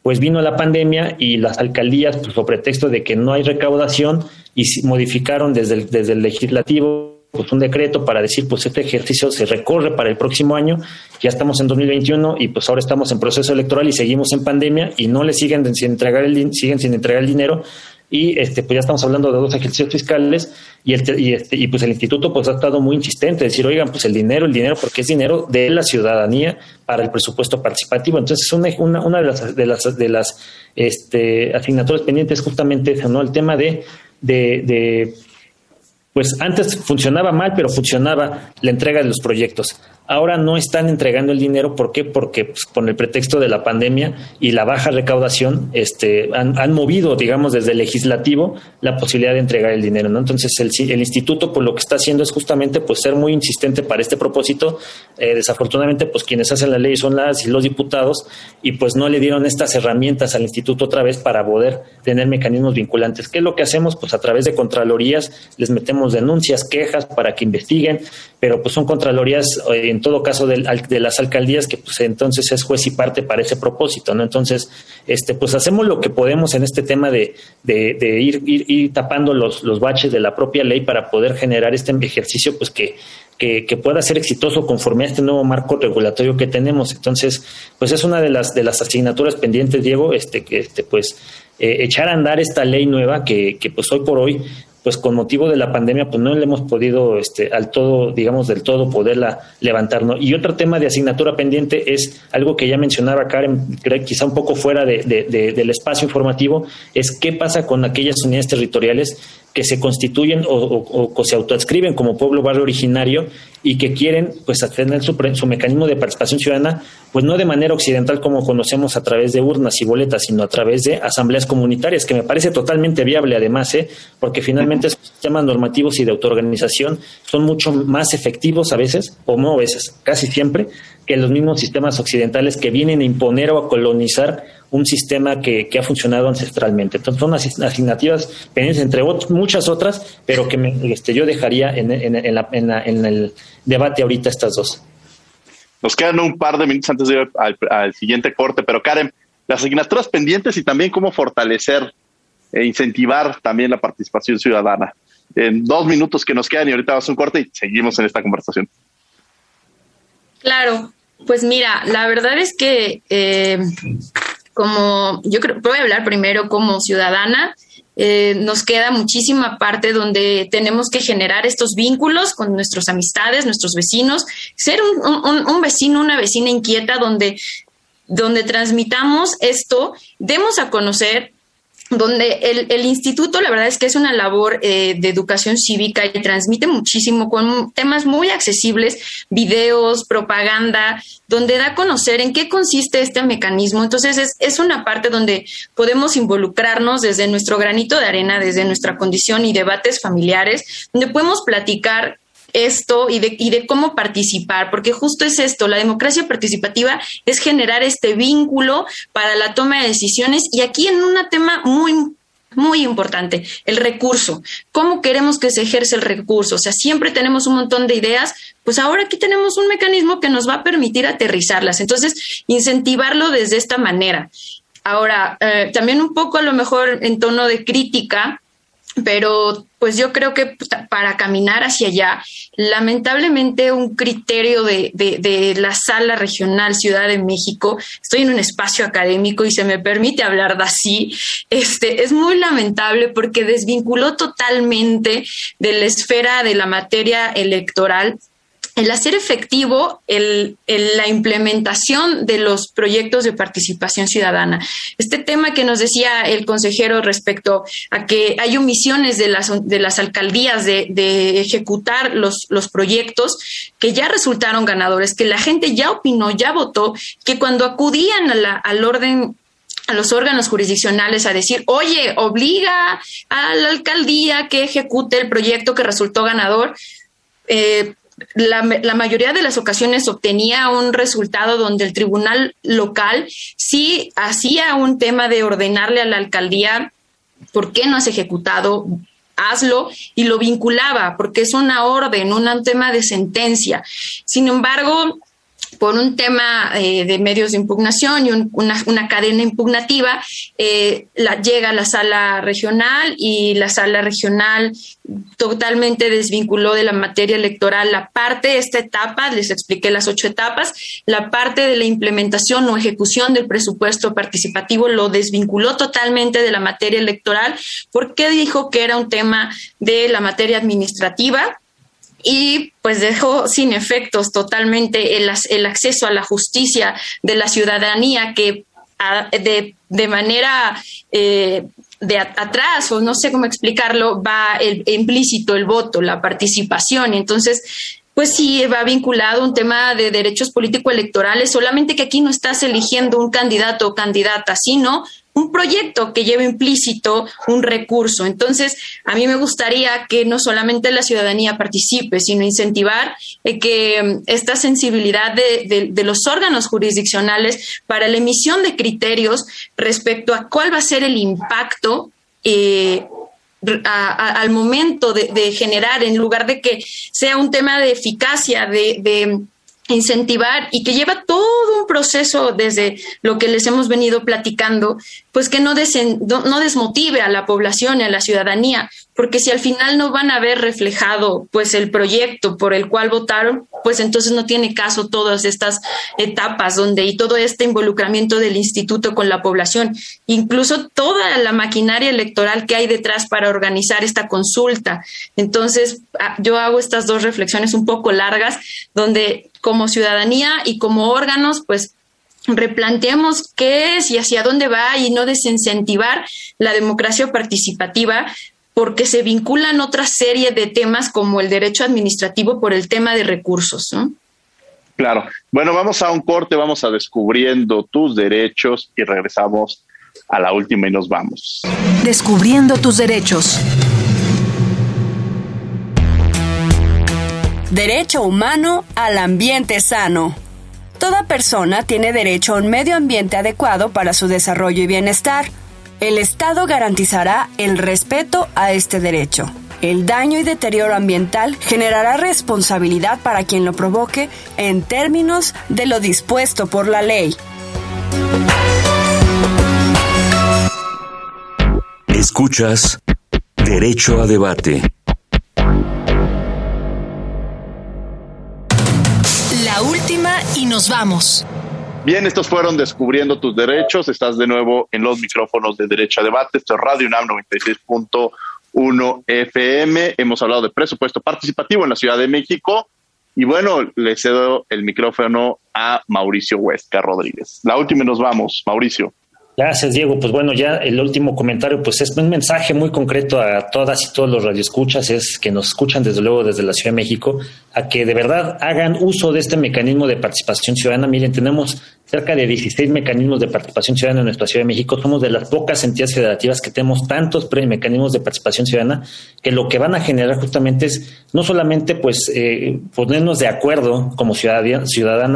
pues vino la pandemia y las alcaldías pues por pretexto de que no hay recaudación y modificaron desde el, desde el legislativo pues un decreto para decir pues este ejercicio se recorre para el próximo año, ya estamos en 2021 y pues ahora estamos en proceso electoral y seguimos en pandemia y no le siguen sin entregar el siguen sin entregar el dinero y este pues ya estamos hablando de dos ejercicios fiscales y, y, este, y pues el instituto pues ha estado muy insistente decir oigan pues el dinero el dinero porque es dinero de la ciudadanía para el presupuesto participativo entonces una, una, una de las de las de las este asignaturas pendientes justamente eso no el tema de, de pues antes funcionaba mal, pero funcionaba la entrega de los proyectos ahora no están entregando el dinero. ¿Por qué? Porque pues, con el pretexto de la pandemia y la baja recaudación, este, han, movido, digamos, desde el legislativo la posibilidad de entregar el dinero. ¿no? Entonces, el, el instituto, pues, lo que está haciendo es justamente pues, ser muy insistente para este propósito. Eh, desafortunadamente, pues quienes hacen la ley son las y los diputados y pues no le dieron estas herramientas al instituto otra vez para poder tener mecanismos vinculantes. ¿Qué es lo que hacemos? Pues a través de contralorías les metemos denuncias, quejas para que investiguen, pero pues son contralorías eh, en todo caso de, de, las alcaldías que pues entonces es juez y parte para ese propósito, ¿no? Entonces, este, pues hacemos lo que podemos en este tema de, de, ir, ir, tapando los, los baches de la propia ley para poder generar este ejercicio, pues que, que, pueda ser exitoso conforme a este nuevo marco regulatorio que tenemos. Entonces, pues es una de las de las asignaturas pendientes, Diego, este, que este, pues eh, echar a andar esta ley nueva que, que pues hoy por hoy pues con motivo de la pandemia, pues no le hemos podido este, al todo, digamos, del todo poderla levantar. ¿no? Y otro tema de asignatura pendiente es algo que ya mencionaba Karen, quizá un poco fuera de, del espacio informativo, es qué pasa con aquellas unidades territoriales que se constituyen o, se autoadscriben como pueblo barrio originario y que quieren pues tener su, su, mecanismo de participación ciudadana, pues no de manera occidental como conocemos a través de urnas y boletas, sino a través de asambleas comunitarias, que me parece totalmente viable además, ¿eh? porque finalmente los sistemas normativos y de autoorganización son mucho más efectivos a veces, o no a veces, casi siempre, que los mismos sistemas occidentales que vienen a imponer o a colonizar un sistema que, ha funcionado ancestralmente. Entonces son asignativas pendientes, entre muchas otras, pero que este, yo dejaría en, el debate ahorita estas dos. Nos quedan un par de minutos antes de ir al, siguiente corte, pero Karen, las asignaturas pendientes y también cómo fortalecer e incentivar también la participación ciudadana. En dos minutos que nos quedan y ahorita vamos a un corte y seguimos en esta conversación. Claro, pues mira, la verdad es que eh, como yo creo, voy a hablar primero como ciudadana. Eh, nos queda muchísima parte donde tenemos que generar estos vínculos con nuestras amistades, nuestros vecinos, ser un, un vecino, una vecina inquieta donde, donde transmitamos esto, demos a conocer donde el, el, instituto, la verdad es que es una labor eh, de educación cívica y transmite muchísimo con temas muy accesibles, videos, propaganda, donde da a conocer en qué consiste este mecanismo. Entonces es, es una parte donde podemos involucrarnos desde nuestro granito de arena, desde nuestra condición y debates familiares, donde podemos platicar esto y de, y de cómo participar, porque justo es esto, la democracia participativa es generar este vínculo para la toma de decisiones y aquí en un tema muy muy importante, el recurso. ¿Cómo queremos que se ejerce el recurso? O sea, siempre tenemos un montón de ideas, pues ahora aquí tenemos un mecanismo que nos va a permitir aterrizarlas. Entonces, incentivarlo desde esta manera. Ahora, eh, también un poco a lo mejor en tono de crítica, pero pues yo creo que para caminar hacia allá, lamentablemente un criterio de, de, la sala regional Ciudad de México, estoy en un espacio académico y se me permite hablar de así, este, es muy lamentable porque desvinculó totalmente de la esfera de la materia electoral el hacer efectivo la implementación de los proyectos de participación ciudadana. Este tema que nos decía el consejero respecto a que hay omisiones de las, de las alcaldías de, de ejecutar los, los proyectos que ya resultaron ganadores, que la gente ya opinó, ya votó, que cuando acudían a la, al orden a los órganos jurisdiccionales a decir, oye, obliga a la alcaldía que ejecute el proyecto que resultó ganador, eh, la, la, mayoría de las ocasiones obtenía un resultado donde el tribunal local sí hacía un tema de ordenarle a la alcaldía por qué no has ejecutado, hazlo, y lo vinculaba, porque es una orden, un tema de sentencia. Sin embargo, por un tema eh, de medios de impugnación y una, cadena impugnativa, eh, la, llega a la sala regional y la sala regional totalmente desvinculó de la materia electoral la parte de esta etapa, les expliqué las ocho etapas, la parte de la implementación o ejecución del presupuesto participativo lo desvinculó totalmente de la materia electoral. Porque dijo que era un tema de la materia administrativa y pues dejó sin efectos totalmente el, acceso a la justicia de la ciudadanía que de, de, manera eh, de atrás, o no sé cómo explicarlo, va el, implícito el voto, la participación. Entonces, pues sí, va vinculado a un tema de derechos político-electorales, solamente que aquí no estás eligiendo un candidato o candidata, sino un proyecto que lleve implícito un recurso. Entonces, a mí me gustaría que no solamente la ciudadanía participe, sino incentivar eh, que mm, esta sensibilidad de, los órganos jurisdiccionales para la emisión de criterios respecto a cuál va a ser el impacto eh, al momento de, generar, en lugar de que sea un tema de eficacia, de incentivar y que lleva todo un proceso desde lo que les hemos venido platicando, pues que no, no desmotive a la población y a la ciudadanía, porque si al final no van a ver reflejado pues el proyecto por el cual votaron, pues entonces no tiene caso todas estas etapas donde y todo este involucramiento del instituto con la población, incluso toda la maquinaria electoral que hay detrás para organizar esta consulta. Entonces, ah, yo hago estas dos reflexiones un poco largas donde como ciudadanía y como órganos, pues replanteemos qué es y hacia dónde va y no desincentivar la democracia participativa porque se vinculan otra serie de temas como el derecho administrativo por el tema de recursos. Claro. Bueno, vamos a un corte, vamos a descubriendo tus derechos y regresamos a la última y nos vamos. Descubriendo tus derechos. Derecho humano al ambiente sano. Toda persona tiene derecho a un medio ambiente adecuado para su desarrollo y bienestar. El Estado garantizará el respeto a este derecho. El daño y deterioro ambiental generará responsabilidad para quien lo provoque en términos de lo dispuesto por la ley. Escuchas Derecho a Debate. Y nos vamos. Bien, estos fueron Descubriendo tus Derechos. Estás de nuevo en los micrófonos de Derecho a Debate. Esto es Radio UNAM 96.1 FM. Hemos hablado de presupuesto participativo en la Ciudad de México. Y bueno, le cedo el micrófono a Mauricio Huesca Rodríguez. La última y nos vamos. Mauricio. Gracias, Diego. Pues bueno, ya el último comentario, pues es un mensaje muy concreto a todas y todos los radioescuchas, es que nos escuchan desde luego desde la Ciudad de México, a que de verdad hagan uso de este mecanismo de participación ciudadana. Miren, tenemos cerca de 16 mecanismos de participación ciudadana en nuestra Ciudad de México. Somos de las pocas entidades federativas que tenemos tantos mecanismos de participación ciudadana que lo que van a generar justamente es no solamente pues eh, ponernos de acuerdo como ciudadanas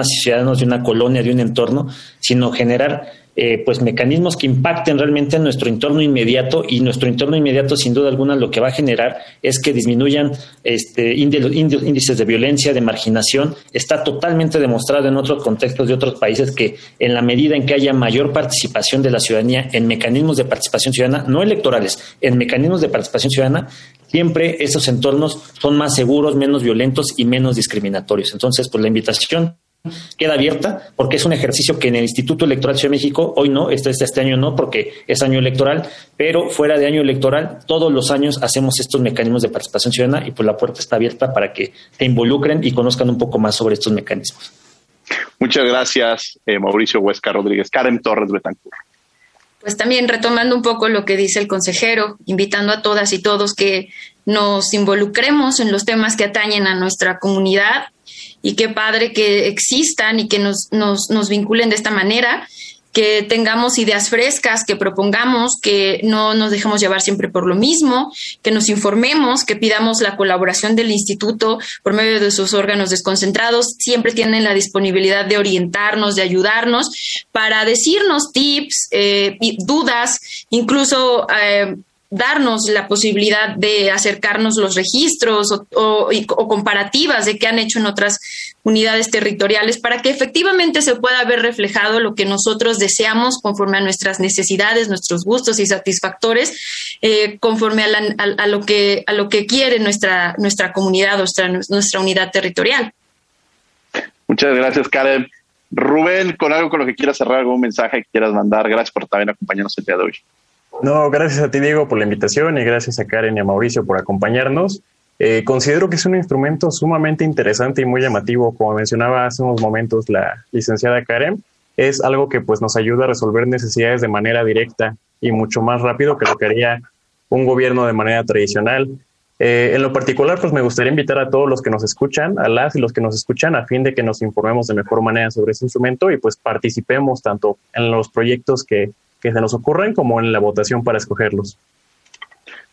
y ciudadanos de una colonia, de un entorno, sino generar eh, pues mecanismos que impacten realmente en nuestro entorno inmediato y nuestro entorno inmediato sin duda alguna lo que va a generar es que disminuyan este, índices de violencia, de marginación. Está totalmente demostrado en otros contextos de otros países que en la medida en que haya mayor participación de la ciudadanía en mecanismos de participación ciudadana, no electorales, en mecanismos de participación ciudadana, siempre esos entornos son más seguros, menos violentos y menos discriminatorios. Entonces, pues la invitación queda abierta porque es un ejercicio que en el Instituto Electoral de Ciudad de México, hoy no, este, este año no porque es año electoral, pero fuera de año electoral, todos los años hacemos estos mecanismos de participación ciudadana y pues la puerta está abierta para que se involucren y conozcan un poco más sobre estos mecanismos. Muchas gracias, eh, Mauricio Huesca Rodríguez. Karen Torres Betancur. Pues también retomando un poco lo que dice el consejero, invitando a todas y todos que nos involucremos en los temas que atañen a nuestra comunidad, y qué padre que existan y que nos, nos, nos vinculen de esta manera que tengamos ideas frescas, que propongamos, que no nos dejemos llevar siempre por lo mismo, que nos informemos, que pidamos la colaboración del instituto por medio de sus órganos desconcentrados. Siempre tienen la disponibilidad de orientarnos, de ayudarnos, para decirnos tips, eh, dudas, incluso eh, darnos la posibilidad de acercarnos los registros o, comparativas de qué han hecho en otras unidades territoriales para que efectivamente se pueda ver reflejado lo que nosotros deseamos conforme a nuestras necesidades, nuestros gustos y satisfactores, eh, conforme a, lo que, a lo que quiere nuestra, nuestra comunidad, nuestra, nuestra unidad territorial. Muchas gracias, Karen. Rubén, con algo con lo que quieras cerrar, algún mensaje que quieras mandar, gracias por también acompañarnos el día de hoy. No, gracias a ti, Diego, por la invitación y gracias a Karen y a Mauricio por acompañarnos. Eh, considero que es un instrumento sumamente interesante y muy llamativo, como mencionaba hace unos momentos la licenciada Karen. Es algo que pues nos ayuda a resolver necesidades de manera directa y mucho más rápido que lo que haría un gobierno de manera tradicional. Eh, en lo particular, pues me gustaría invitar a todos los que nos escuchan, a las y los que nos escuchan, a fin de que nos informemos de mejor manera sobre este instrumento y pues participemos tanto en los proyectos que que se nos ocurren como en la votación para escogerlos.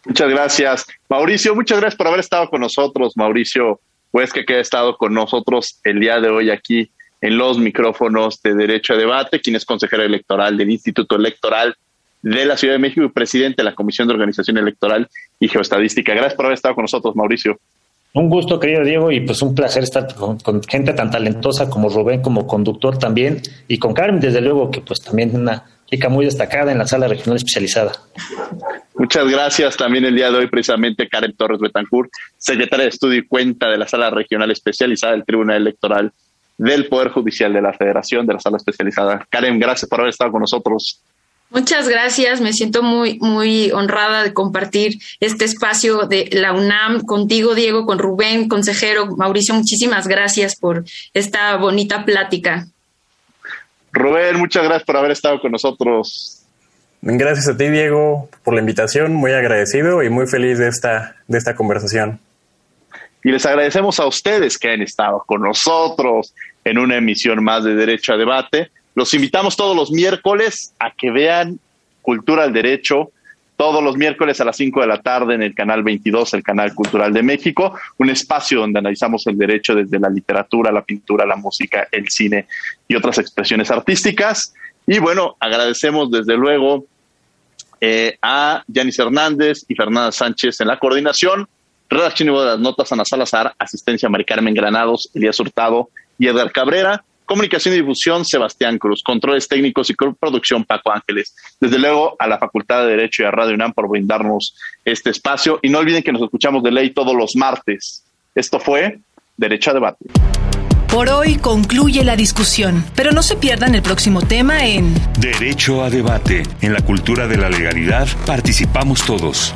Muchas gracias. Mauricio, muchas gracias por haber estado con nosotros. Mauricio pues que ha estado con nosotros el día de hoy aquí en los micrófonos de Derecho a Debate, quien es consejero electoral del Instituto Electoral de la Ciudad de México y presidente de la Comisión de Organización Electoral y Geoestadística. Gracias por haber estado con nosotros, Mauricio. Un gusto, querido Diego, y pues un placer estar con, gente tan talentosa como Rubén, como conductor también, y con Carmen, desde luego, que pues también una chica muy destacada en la sala regional especializada. Muchas gracias también el día de hoy, precisamente Karen Torres Betancourt, secretaria de Estudio y Cuenta de la sala regional especializada del Tribunal Electoral del Poder Judicial de la Federación, de la sala especializada. Karen, gracias por haber estado con nosotros. Muchas gracias, me siento muy, muy honrada de compartir este espacio de la UNAM contigo, Diego, con Rubén, consejero, Mauricio, muchísimas gracias por esta bonita plática. Rubén, muchas gracias por haber estado con nosotros. Gracias a ti, Diego, por la invitación, muy agradecido y muy feliz de esta, de esta conversación. Y les agradecemos a ustedes que han estado con nosotros en una emisión más de Derecho a Debate. Los invitamos todos los miércoles a que vean Cultura al Derecho, todos los miércoles a las 5 de la tarde en el canal 22, el canal cultural de México, un espacio donde analizamos el derecho desde la literatura, la pintura, la música, el cine y otras expresiones artísticas. Y bueno, agradecemos desde luego eh, a Yanis Hernández y Fernanda Sánchez en la coordinación, redacción de las notas Ana Salazar, asistencia Mari Carmen Granados, Elías Hurtado y Edgar Cabrera. Comunicación y difusión, Sebastián Cruz. Controles técnicos y producción, Paco Ángeles. Desde luego, a la Facultad de Derecho y a Radio UNAM por brindarnos este espacio. Y no olviden que nos escuchamos de ley todos los martes. Esto fue Derecho a Debate. Por hoy concluye la discusión, pero no se pierdan el próximo tema en Derecho a Debate. En la cultura de la legalidad participamos todos.